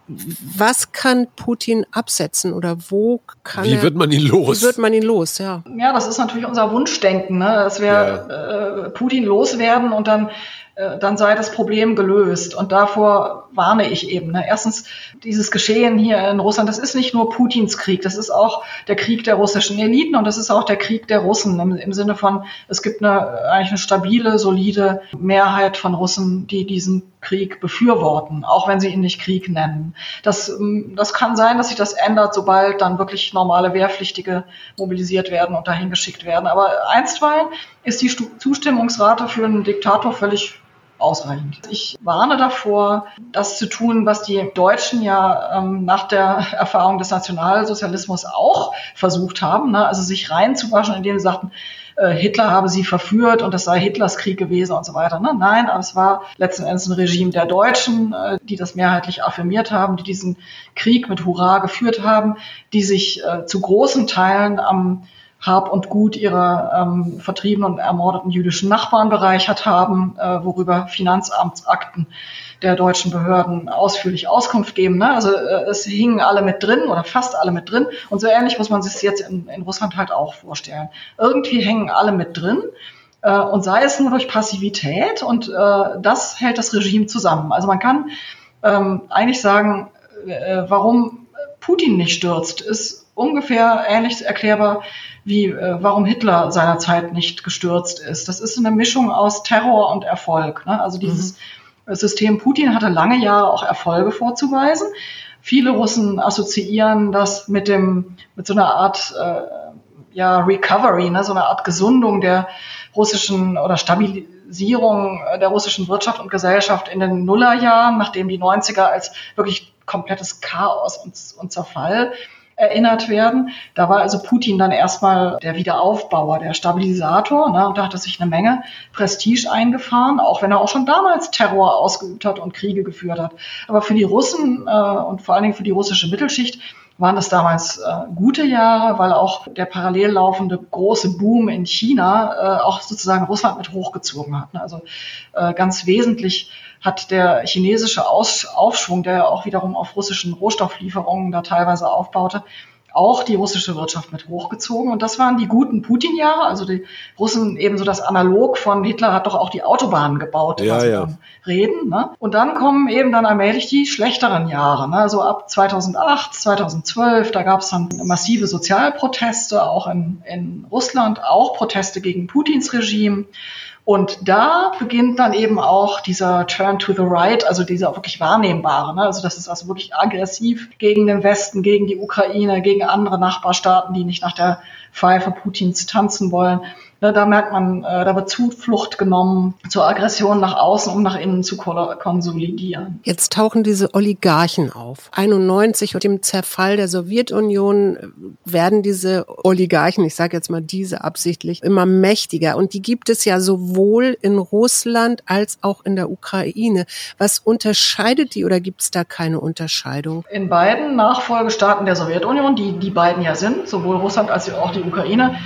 Was kann Putin absetzen oder wo kann Wie er, wird man ihn los? Wie wird man ihn los, ja. Ja, das ist natürlich unser Wunschdenken, ne? dass wir ja. äh, Putin loswerden und dann äh, dann sei das Problem gelöst. Und davor warne ich eben. Ne? Erstens, dieses Geschehen hier in Russland, das ist nicht nur Putins Krieg, das ist auch der Krieg der russischen Eliten und das ist auch der Krieg der Russen im, im Sinne von, es gibt eine, eigentlich eine stabile, solide Mehrheit von Russen, die diesen Krieg befürworten, auch wenn sie ihn nicht Krieg nennen. Das, ähm, das kann sein, dass sich das ändert, sobald dann wirklich normale Wehrpflichtige mobilisiert werden und dahin geschickt werden. Aber einstweilen ist die Zustimmungsrate für einen Diktator völlig ausreichend. Ich warne davor, das zu tun, was die Deutschen ja ähm, nach der Erfahrung des Nationalsozialismus auch versucht haben, ne? also sich reinzuwaschen, indem sie sagten, äh, Hitler habe sie verführt und das sei Hitlers Krieg gewesen und so weiter. Ne? Nein, aber es war letzten Endes ein Regime der Deutschen, äh, die das mehrheitlich affirmiert haben, die diesen Krieg mit Hurra geführt haben, die sich äh, zu großen Teilen am hab und Gut ihrer ähm, vertriebenen und ermordeten jüdischen Nachbarn bereichert haben, äh, worüber Finanzamtsakten der deutschen Behörden ausführlich Auskunft geben. Ne? Also äh, es hingen alle mit drin oder fast alle mit drin. Und so ähnlich muss man sich jetzt in, in Russland halt auch vorstellen. Irgendwie hängen alle mit drin. Äh, und sei es nur durch Passivität und äh, das hält das Regime zusammen. Also man kann ähm, eigentlich sagen, äh, warum Putin nicht stürzt, ist ungefähr ähnlich erklärbar wie äh, warum Hitler seinerzeit nicht gestürzt ist. Das ist eine Mischung aus Terror und Erfolg. Ne? Also dieses mhm. System Putin hatte lange Jahre auch Erfolge vorzuweisen. Viele Russen assoziieren das mit dem mit so einer Art äh, ja Recovery, ne? so einer Art Gesundung der russischen oder Stabilisierung der russischen Wirtschaft und Gesellschaft in den Nullerjahren, nachdem die 90er als wirklich komplettes Chaos und, und Zerfall erinnert werden. Da war also Putin dann erstmal der Wiederaufbauer, der Stabilisator. Ne? Und da hatte sich eine Menge Prestige eingefahren, auch wenn er auch schon damals Terror ausgeübt hat und Kriege geführt hat. Aber für die Russen äh, und vor allen Dingen für die russische Mittelschicht waren das damals äh, gute Jahre, weil auch der parallel laufende große Boom in China äh, auch sozusagen Russland mit hochgezogen hat. Ne? Also äh, ganz wesentlich hat der chinesische Aus Aufschwung, der ja auch wiederum auf russischen Rohstofflieferungen da teilweise aufbaute, auch die russische Wirtschaft mit hochgezogen. Und das waren die guten Putin-Jahre. Also die Russen ebenso das Analog von Hitler hat doch auch die Autobahnen gebaut, ja, ja. reden. Ne? Und dann kommen eben dann allmählich die schlechteren Jahre. Ne? Also ab 2008, 2012, da gab es dann massive Sozialproteste, auch in, in Russland, auch Proteste gegen Putins Regime. Und da beginnt dann eben auch dieser Turn to the Right, also dieser wirklich wahrnehmbare. Ne? Also das ist also wirklich aggressiv gegen den Westen, gegen die Ukraine, gegen andere Nachbarstaaten, die nicht nach der Pfeife Putins tanzen wollen. Ne, da merkt man, äh, da wird Zuflucht genommen zur Aggression nach außen, um nach innen zu konsolidieren. Jetzt tauchen diese Oligarchen auf. 91 und dem Zerfall der Sowjetunion äh, werden diese Oligarchen, ich sage jetzt mal diese absichtlich, immer mächtiger. Und die gibt es ja sowohl in Russland als auch in der Ukraine. Was unterscheidet die oder gibt es da keine Unterscheidung? In beiden Nachfolgestaaten der Sowjetunion, die die beiden ja sind, sowohl Russland als auch die Ukraine,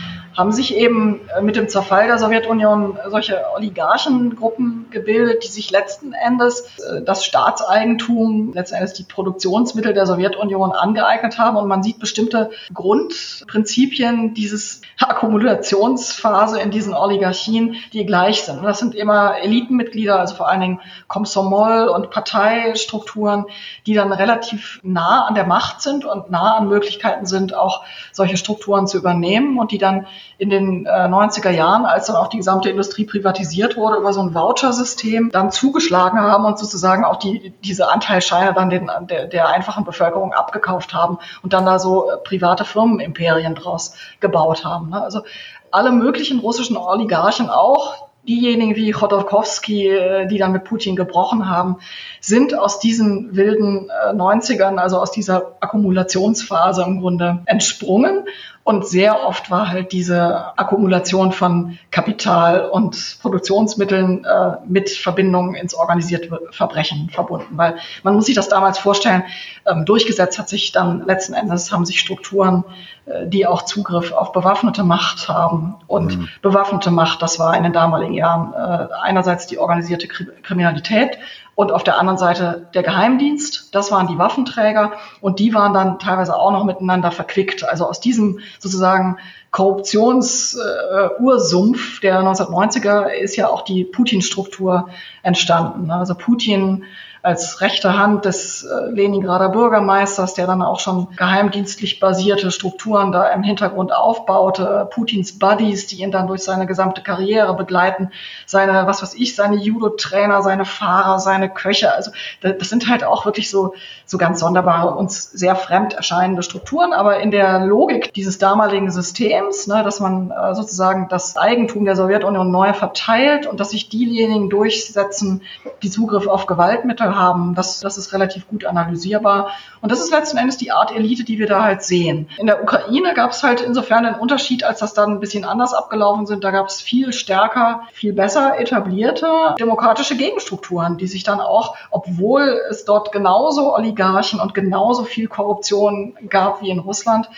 haben sich eben äh, mit dem Zerfall der Sowjetunion solche Oligarchengruppen gebildet, die sich letzten Endes äh, das Staatseigentum, letzten Endes die Produktionsmittel der Sowjetunion angeeignet haben. Und man sieht bestimmte Grundprinzipien dieses Akkumulationsphase in diesen Oligarchien, die gleich sind. Und das sind immer Elitenmitglieder, also vor allen Dingen Komsomol und Parteistrukturen, die dann relativ nah an der Macht sind und nah an Möglichkeiten sind, auch solche Strukturen zu übernehmen und die dann in den äh, 90er Jahren, als dann auch die gesamte Industrie privatisiert wurde, über so ein Voucher-System dann zugeschlagen haben und sozusagen auch die, diese Anteilsscheine dann den, der, der einfachen Bevölkerung abgekauft haben und dann da so äh, private Firmenimperien draus gebaut haben. Ne? Also alle möglichen russischen Oligarchen auch, diejenigen wie Chodorkowski, äh, die dann mit Putin gebrochen haben, sind aus diesen wilden 90ern, äh, also aus dieser Akkumulationsphase im Grunde entsprungen und sehr oft war halt diese Akkumulation von Kapital und Produktionsmitteln äh, mit Verbindungen ins organisierte Verbrechen verbunden. Weil man muss sich das damals vorstellen, ähm, durchgesetzt hat sich dann letzten Endes, haben sich Strukturen, äh, die auch Zugriff auf bewaffnete Macht haben. Und mhm. bewaffnete Macht, das war in den damaligen Jahren äh, einerseits die organisierte Kriminalität und auf der anderen Seite der Geheimdienst. Das waren die Waffenträger und die waren dann teilweise auch noch miteinander verquickt. Also aus diesem sozusagen Korruptionsursumpf äh, der 1990er ist ja auch die Putin-Struktur entstanden. Also Putin als rechte Hand des äh, Leningrader Bürgermeisters, der dann auch schon geheimdienstlich basierte Strukturen da im Hintergrund aufbaute, Putins Buddies, die ihn dann durch seine gesamte Karriere begleiten, seine, was weiß ich, seine Judo-Trainer, seine Fahrer, seine Köche. Also das sind halt auch wirklich so, so ganz sonderbare, uns sehr fremd erscheinende Strukturen, aber in der Logik dieses damaligen Systems, ne, dass man äh, sozusagen das Eigentum der Sowjetunion neu verteilt und dass sich diejenigen durchsetzen, die Zugriff auf Gewaltmittel haben. Das, das ist relativ gut analysierbar. Und das ist letzten Endes die Art Elite, die wir da halt sehen. In der Ukraine gab es halt insofern einen Unterschied, als das dann ein bisschen anders abgelaufen sind. Da gab es viel stärker, viel besser etablierte demokratische Gegenstrukturen, die sich dann auch, obwohl es dort genauso Oligarchen und genauso viel Korruption gab wie in Russland,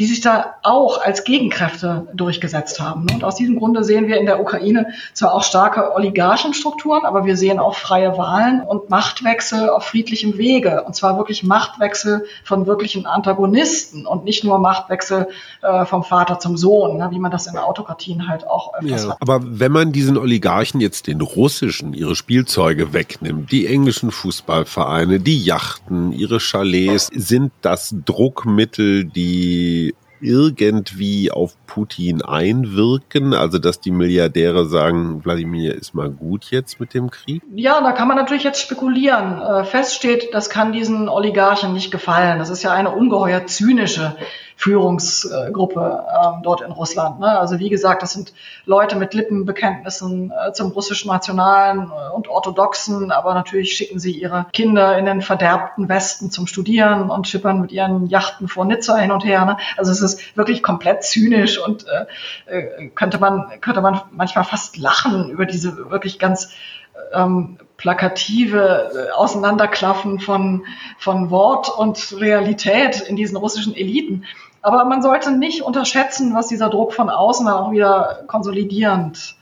die sich da auch als Gegenkräfte durchgesetzt haben. Und aus diesem Grunde sehen wir in der Ukraine zwar auch starke Oligarchenstrukturen, aber wir sehen auch freie Wahlen und Machtwechsel auf friedlichem Wege. Und zwar wirklich Machtwechsel von wirklichen Antagonisten und nicht nur Machtwechsel äh, vom Vater zum Sohn, ne, wie man das in Autokratien halt auch öfters ja, hat. Aber wenn man diesen Oligarchen jetzt den russischen, ihre Spielzeuge wegnimmt, die englischen Fußballvereine, die Yachten, ihre Chalets, sind das Druckmittel, die irgendwie auf Putin einwirken? Also, dass die Milliardäre sagen, Wladimir ist mal gut jetzt mit dem Krieg? Ja, da kann man natürlich jetzt spekulieren. Äh, fest steht, das kann diesen Oligarchen nicht gefallen. Das ist ja eine ungeheuer zynische Führungsgruppe ähm, dort in Russland. Ne? Also wie gesagt, das sind Leute mit Lippenbekenntnissen äh, zum russischen Nationalen äh, und Orthodoxen, aber natürlich schicken sie ihre Kinder in den verderbten Westen zum Studieren und schippern mit ihren Yachten vor Nizza hin und her. Ne? Also es ist wirklich komplett zynisch und äh, könnte man könnte man manchmal fast lachen über diese wirklich ganz ähm, plakative Auseinanderklaffen von, von Wort und Realität in diesen russischen Eliten. Aber man sollte nicht unterschätzen, was dieser Druck von außen dann auch wieder konsolidierend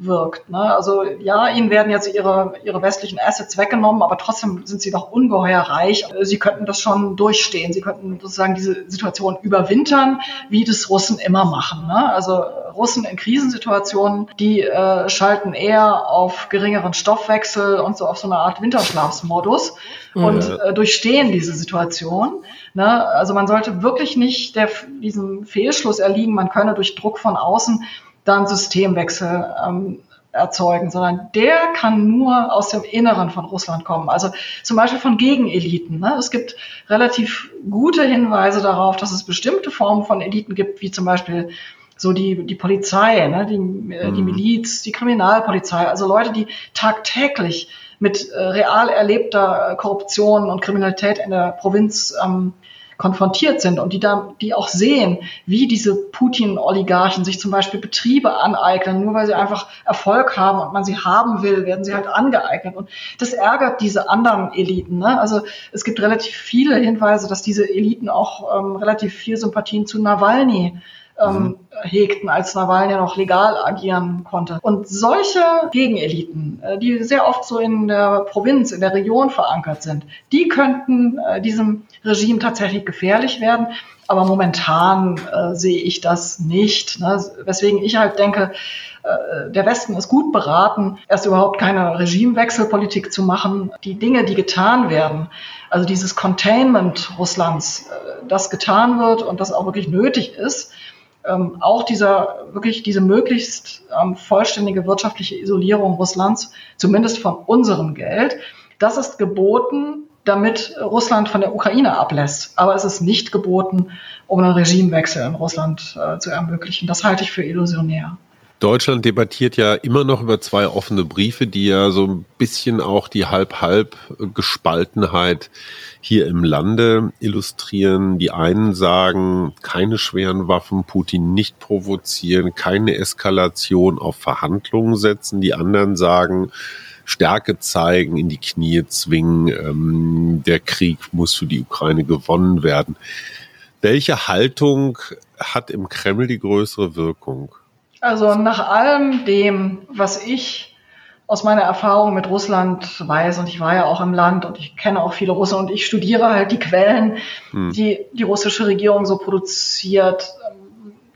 wirkt. Ne? Also ja, ihnen werden jetzt ihre, ihre westlichen Assets weggenommen, aber trotzdem sind sie doch ungeheuer reich. Sie könnten das schon durchstehen. Sie könnten sozusagen diese Situation überwintern, wie das Russen immer machen. Ne? Also Russen in Krisensituationen, die äh, schalten eher auf geringeren Stoffwechsel und so auf so eine Art Winterschlafsmodus mhm. und äh, durchstehen diese Situation. Ne? Also man sollte wirklich nicht der, diesem Fehlschluss erliegen, man könne durch Druck von außen dann Systemwechsel ähm, erzeugen, sondern der kann nur aus dem Inneren von Russland kommen. Also zum Beispiel von Gegeneliten. Ne? Es gibt relativ gute Hinweise darauf, dass es bestimmte Formen von Eliten gibt, wie zum Beispiel so die, die Polizei, ne? die, äh, die mhm. Miliz, die Kriminalpolizei, also Leute, die tagtäglich mit äh, real erlebter Korruption und Kriminalität in der Provinz ähm, konfrontiert sind und die da, die auch sehen, wie diese Putin-Oligarchen sich zum Beispiel Betriebe aneignen, nur weil sie einfach Erfolg haben und man sie haben will, werden sie halt angeeignet. Und das ärgert diese anderen Eliten. Ne? Also es gibt relativ viele Hinweise, dass diese Eliten auch ähm, relativ viel Sympathien zu Nawalny ähm, mhm. hegten, als Nawalny noch legal agieren konnte. Und solche Gegeneliten, äh, die sehr oft so in der Provinz, in der Region verankert sind, die könnten äh, diesem Regime tatsächlich gefährlich werden. Aber momentan äh, sehe ich das nicht. Ne? Weswegen ich halt denke, äh, der Westen ist gut beraten, erst überhaupt keine Regimewechselpolitik zu machen. Die Dinge, die getan werden, also dieses Containment Russlands, äh, das getan wird und das auch wirklich nötig ist, ähm, auch dieser wirklich diese möglichst ähm, vollständige wirtschaftliche Isolierung Russlands, zumindest von unserem Geld, das ist geboten, damit Russland von der Ukraine ablässt. Aber es ist nicht geboten, um einen Regimewechsel in Russland äh, zu ermöglichen. Das halte ich für illusionär. Deutschland debattiert ja immer noch über zwei offene Briefe, die ja so ein bisschen auch die Halb-Halb-Gespaltenheit hier im Lande illustrieren. Die einen sagen, keine schweren Waffen, Putin nicht provozieren, keine Eskalation auf Verhandlungen setzen. Die anderen sagen, Stärke zeigen, in die Knie zwingen, ähm, der Krieg muss für die Ukraine gewonnen werden. Welche Haltung hat im Kreml die größere Wirkung? Also nach allem dem, was ich aus meiner Erfahrung mit Russland weiß, und ich war ja auch im Land und ich kenne auch viele Russen und ich studiere halt die Quellen, hm. die die russische Regierung so produziert,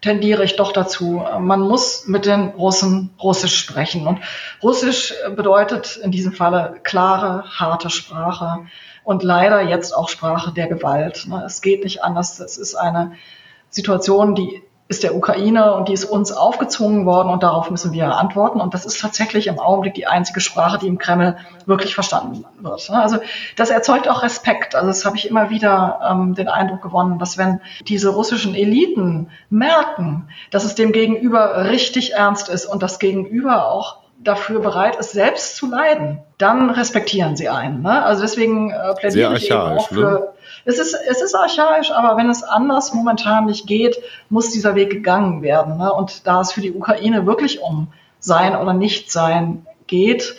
tendiere ich doch dazu, man muss mit den Russen Russisch sprechen. Und Russisch bedeutet in diesem Falle klare, harte Sprache und leider jetzt auch Sprache der Gewalt. Es geht nicht anders. Es ist eine Situation, die ist der Ukraine und die ist uns aufgezwungen worden und darauf müssen wir antworten. Und das ist tatsächlich im Augenblick die einzige Sprache, die im Kreml wirklich verstanden wird. Also das erzeugt auch Respekt. Also das habe ich immer wieder ähm, den Eindruck gewonnen, dass wenn diese russischen Eliten merken, dass es dem Gegenüber richtig ernst ist und das Gegenüber auch dafür bereit ist, selbst zu leiden, dann respektieren sie einen. Ne? Also deswegen äh, plädiere ich eben auch für, ne? es ist, es ist archaisch, aber wenn es anders momentan nicht geht, muss dieser Weg gegangen werden. Ne? Und da es für die Ukraine wirklich um sein oder nicht sein geht,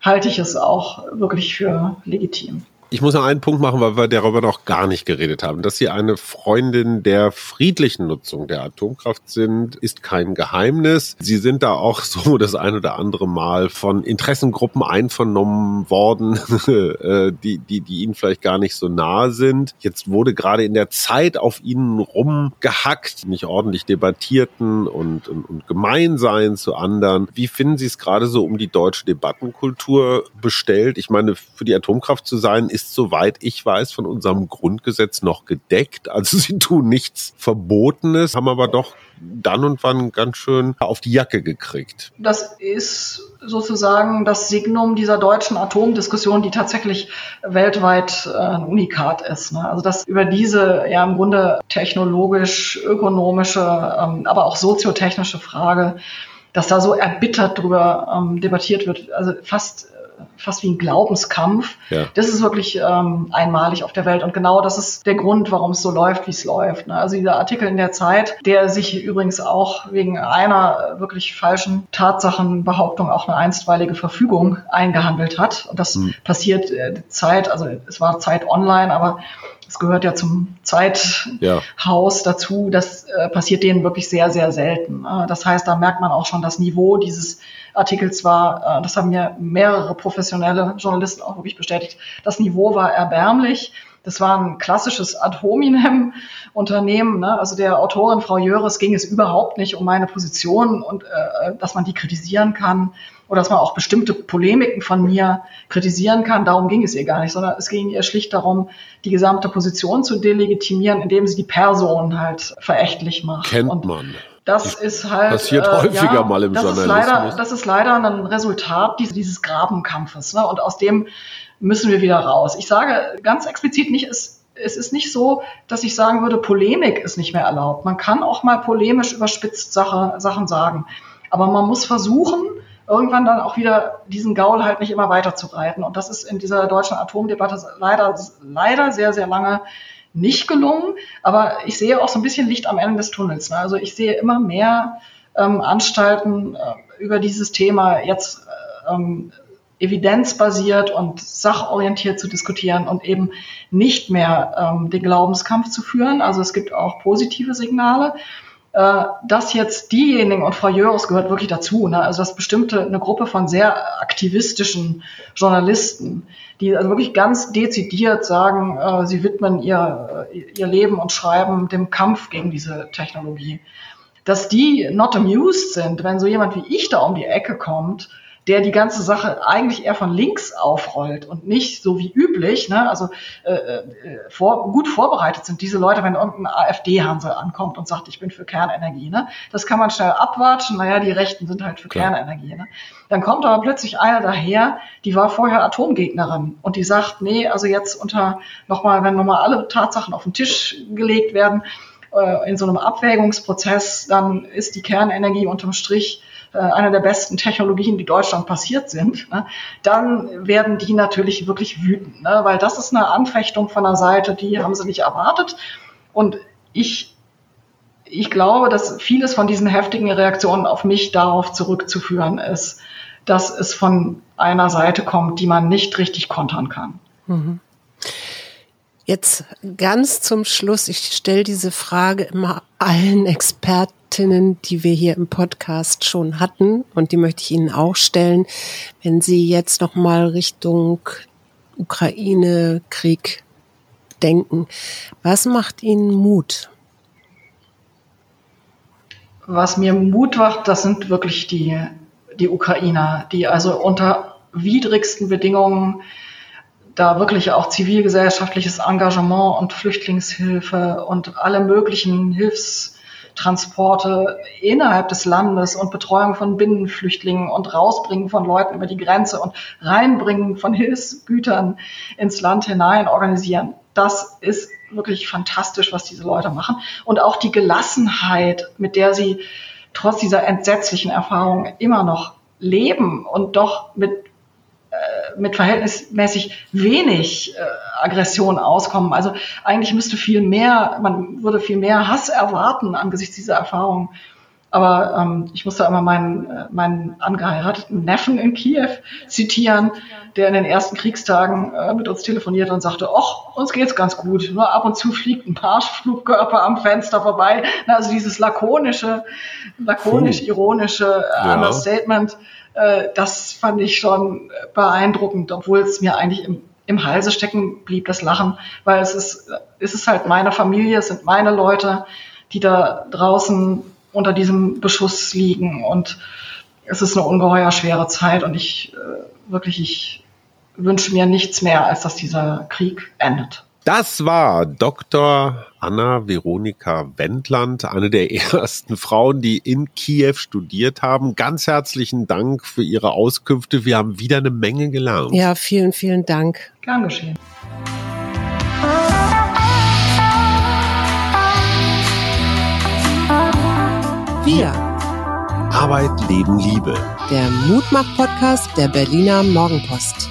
halte ich es auch wirklich für legitim. Ich muss noch einen Punkt machen, weil wir darüber noch gar nicht geredet haben. Dass Sie eine Freundin der friedlichen Nutzung der Atomkraft sind, ist kein Geheimnis. Sie sind da auch so das ein oder andere Mal von Interessengruppen einvernommen worden, äh, die, die, die Ihnen vielleicht gar nicht so nahe sind. Jetzt wurde gerade in der Zeit auf Ihnen rumgehackt, nicht ordentlich debattierten und, und, und gemein sein zu anderen. Wie finden Sie es gerade so um die deutsche Debattenkultur bestellt? Ich meine, für die Atomkraft zu sein, ist ist, soweit ich weiß, von unserem Grundgesetz noch gedeckt. Also sie tun nichts Verbotenes, haben aber doch dann und wann ganz schön auf die Jacke gekriegt. Das ist sozusagen das Signum dieser deutschen Atomdiskussion, die tatsächlich weltweit äh, ein Unikat ist. Ne? Also dass über diese ja im Grunde technologisch, ökonomische, ähm, aber auch soziotechnische Frage, dass da so erbittert drüber ähm, debattiert wird, also fast fast wie ein Glaubenskampf. Ja. Das ist wirklich ähm, einmalig auf der Welt. Und genau das ist der Grund, warum es so läuft, wie es läuft. Ne? Also dieser Artikel in der Zeit, der sich übrigens auch wegen einer wirklich falschen Tatsachenbehauptung auch eine einstweilige Verfügung eingehandelt hat. Und das hm. passiert äh, Zeit, also es war Zeit online, aber es gehört ja zum Zeithaus ja. dazu. Das äh, passiert denen wirklich sehr, sehr selten. Äh, das heißt, da merkt man auch schon das Niveau dieses Artikels war, äh, das haben mir mehrere professionelle Journalisten auch wirklich bestätigt, das Niveau war erbärmlich. Das war ein klassisches Ad hominem Unternehmen. Ne? Also der Autorin Frau Jöres ging es überhaupt nicht um meine Position und äh, dass man die kritisieren kann oder dass man auch bestimmte Polemiken von mir kritisieren kann. Darum ging es ihr gar nicht, sondern es ging ihr schlicht darum, die gesamte Position zu delegitimieren, indem sie die Person halt verächtlich macht. Kennt und Das ist halt passiert äh, häufiger ja, mal im das Journalismus. Ist leider, das ist leider ein Resultat dieses, dieses Grabenkampfes. Ne? Und aus dem müssen wir wieder raus. Ich sage ganz explizit nicht, es, es ist nicht so, dass ich sagen würde, Polemik ist nicht mehr erlaubt. Man kann auch mal polemisch überspitzt Sache, Sachen sagen. Aber man muss versuchen, irgendwann dann auch wieder diesen Gaul halt nicht immer weiter zu reiten. Und das ist in dieser deutschen Atomdebatte leider, leider sehr, sehr lange nicht gelungen, aber ich sehe auch so ein bisschen Licht am Ende des Tunnels. Ne? Also ich sehe immer mehr ähm, Anstalten äh, über dieses Thema jetzt äh, ähm, evidenzbasiert und sachorientiert zu diskutieren und eben nicht mehr ähm, den Glaubenskampf zu führen. Also es gibt auch positive Signale. Äh, dass jetzt diejenigen, und Frau Jörs gehört wirklich dazu, ne, also dass bestimmte, eine Gruppe von sehr aktivistischen Journalisten, die also wirklich ganz dezidiert sagen, äh, sie widmen ihr, äh, ihr Leben und Schreiben dem Kampf gegen diese Technologie, dass die not amused sind, wenn so jemand wie ich da um die Ecke kommt der die ganze Sache eigentlich eher von links aufrollt und nicht so wie üblich, ne, also äh, äh, vor, gut vorbereitet sind diese Leute, wenn irgendein AfD-Hansel ankommt und sagt, ich bin für Kernenergie, ne, das kann man schnell abwatschen, naja, die Rechten sind halt für Klar. Kernenergie, ne. Dann kommt aber plötzlich einer daher, die war vorher Atomgegnerin und die sagt, nee, also jetzt unter nochmal, wenn nochmal alle Tatsachen auf den Tisch gelegt werden, äh, in so einem Abwägungsprozess, dann ist die Kernenergie unterm Strich einer der besten Technologien, die Deutschland passiert sind, ne, dann werden die natürlich wirklich wütend, ne, weil das ist eine Anfechtung von der Seite, die haben sie nicht erwartet. Und ich, ich glaube, dass vieles von diesen heftigen Reaktionen auf mich darauf zurückzuführen ist, dass es von einer Seite kommt, die man nicht richtig kontern kann. Mhm. Jetzt ganz zum Schluss, ich stelle diese Frage immer allen Experten Expertinnen, die wir hier im Podcast schon hatten und die möchte ich Ihnen auch stellen, wenn Sie jetzt noch mal Richtung Ukraine Krieg denken. Was macht Ihnen Mut? Was mir Mut macht, das sind wirklich die die Ukrainer, die also unter widrigsten Bedingungen da wirklich auch zivilgesellschaftliches Engagement und Flüchtlingshilfe und alle möglichen Hilfs Transporte innerhalb des Landes und Betreuung von Binnenflüchtlingen und Rausbringen von Leuten über die Grenze und Reinbringen von Hilfsgütern ins Land hinein organisieren. Das ist wirklich fantastisch, was diese Leute machen. Und auch die Gelassenheit, mit der sie trotz dieser entsetzlichen Erfahrung immer noch leben und doch mit mit verhältnismäßig wenig äh, Aggression auskommen. Also eigentlich müsste viel mehr, man würde viel mehr Hass erwarten angesichts dieser Erfahrung. Aber ähm, ich muss da immer meinen, äh, meinen angeheirateten Neffen in Kiew zitieren, der in den ersten Kriegstagen äh, mit uns telefoniert und sagte, ach, uns geht's ganz gut. Nur ab und zu fliegt ein Marschflugkörper am Fenster vorbei. Also dieses lakonische, lakonisch-ironische äh, Understatement. Äh, das fand ich schon beeindruckend, obwohl es mir eigentlich im, im Halse stecken blieb, das Lachen, weil es ist, es ist halt meine Familie, es sind meine Leute, die da draußen unter diesem Beschuss liegen und es ist eine ungeheuer schwere Zeit und ich äh, wirklich, ich wünsche mir nichts mehr, als dass dieser Krieg endet. Das war Dr. Anna Veronika Wendland, eine der ersten Frauen, die in Kiew studiert haben. Ganz herzlichen Dank für Ihre Auskünfte. Wir haben wieder eine Menge gelernt. Ja, vielen, vielen Dank. Gern geschehen. Wir. Arbeit, Leben, Liebe. Der Mutmach-Podcast der Berliner Morgenpost.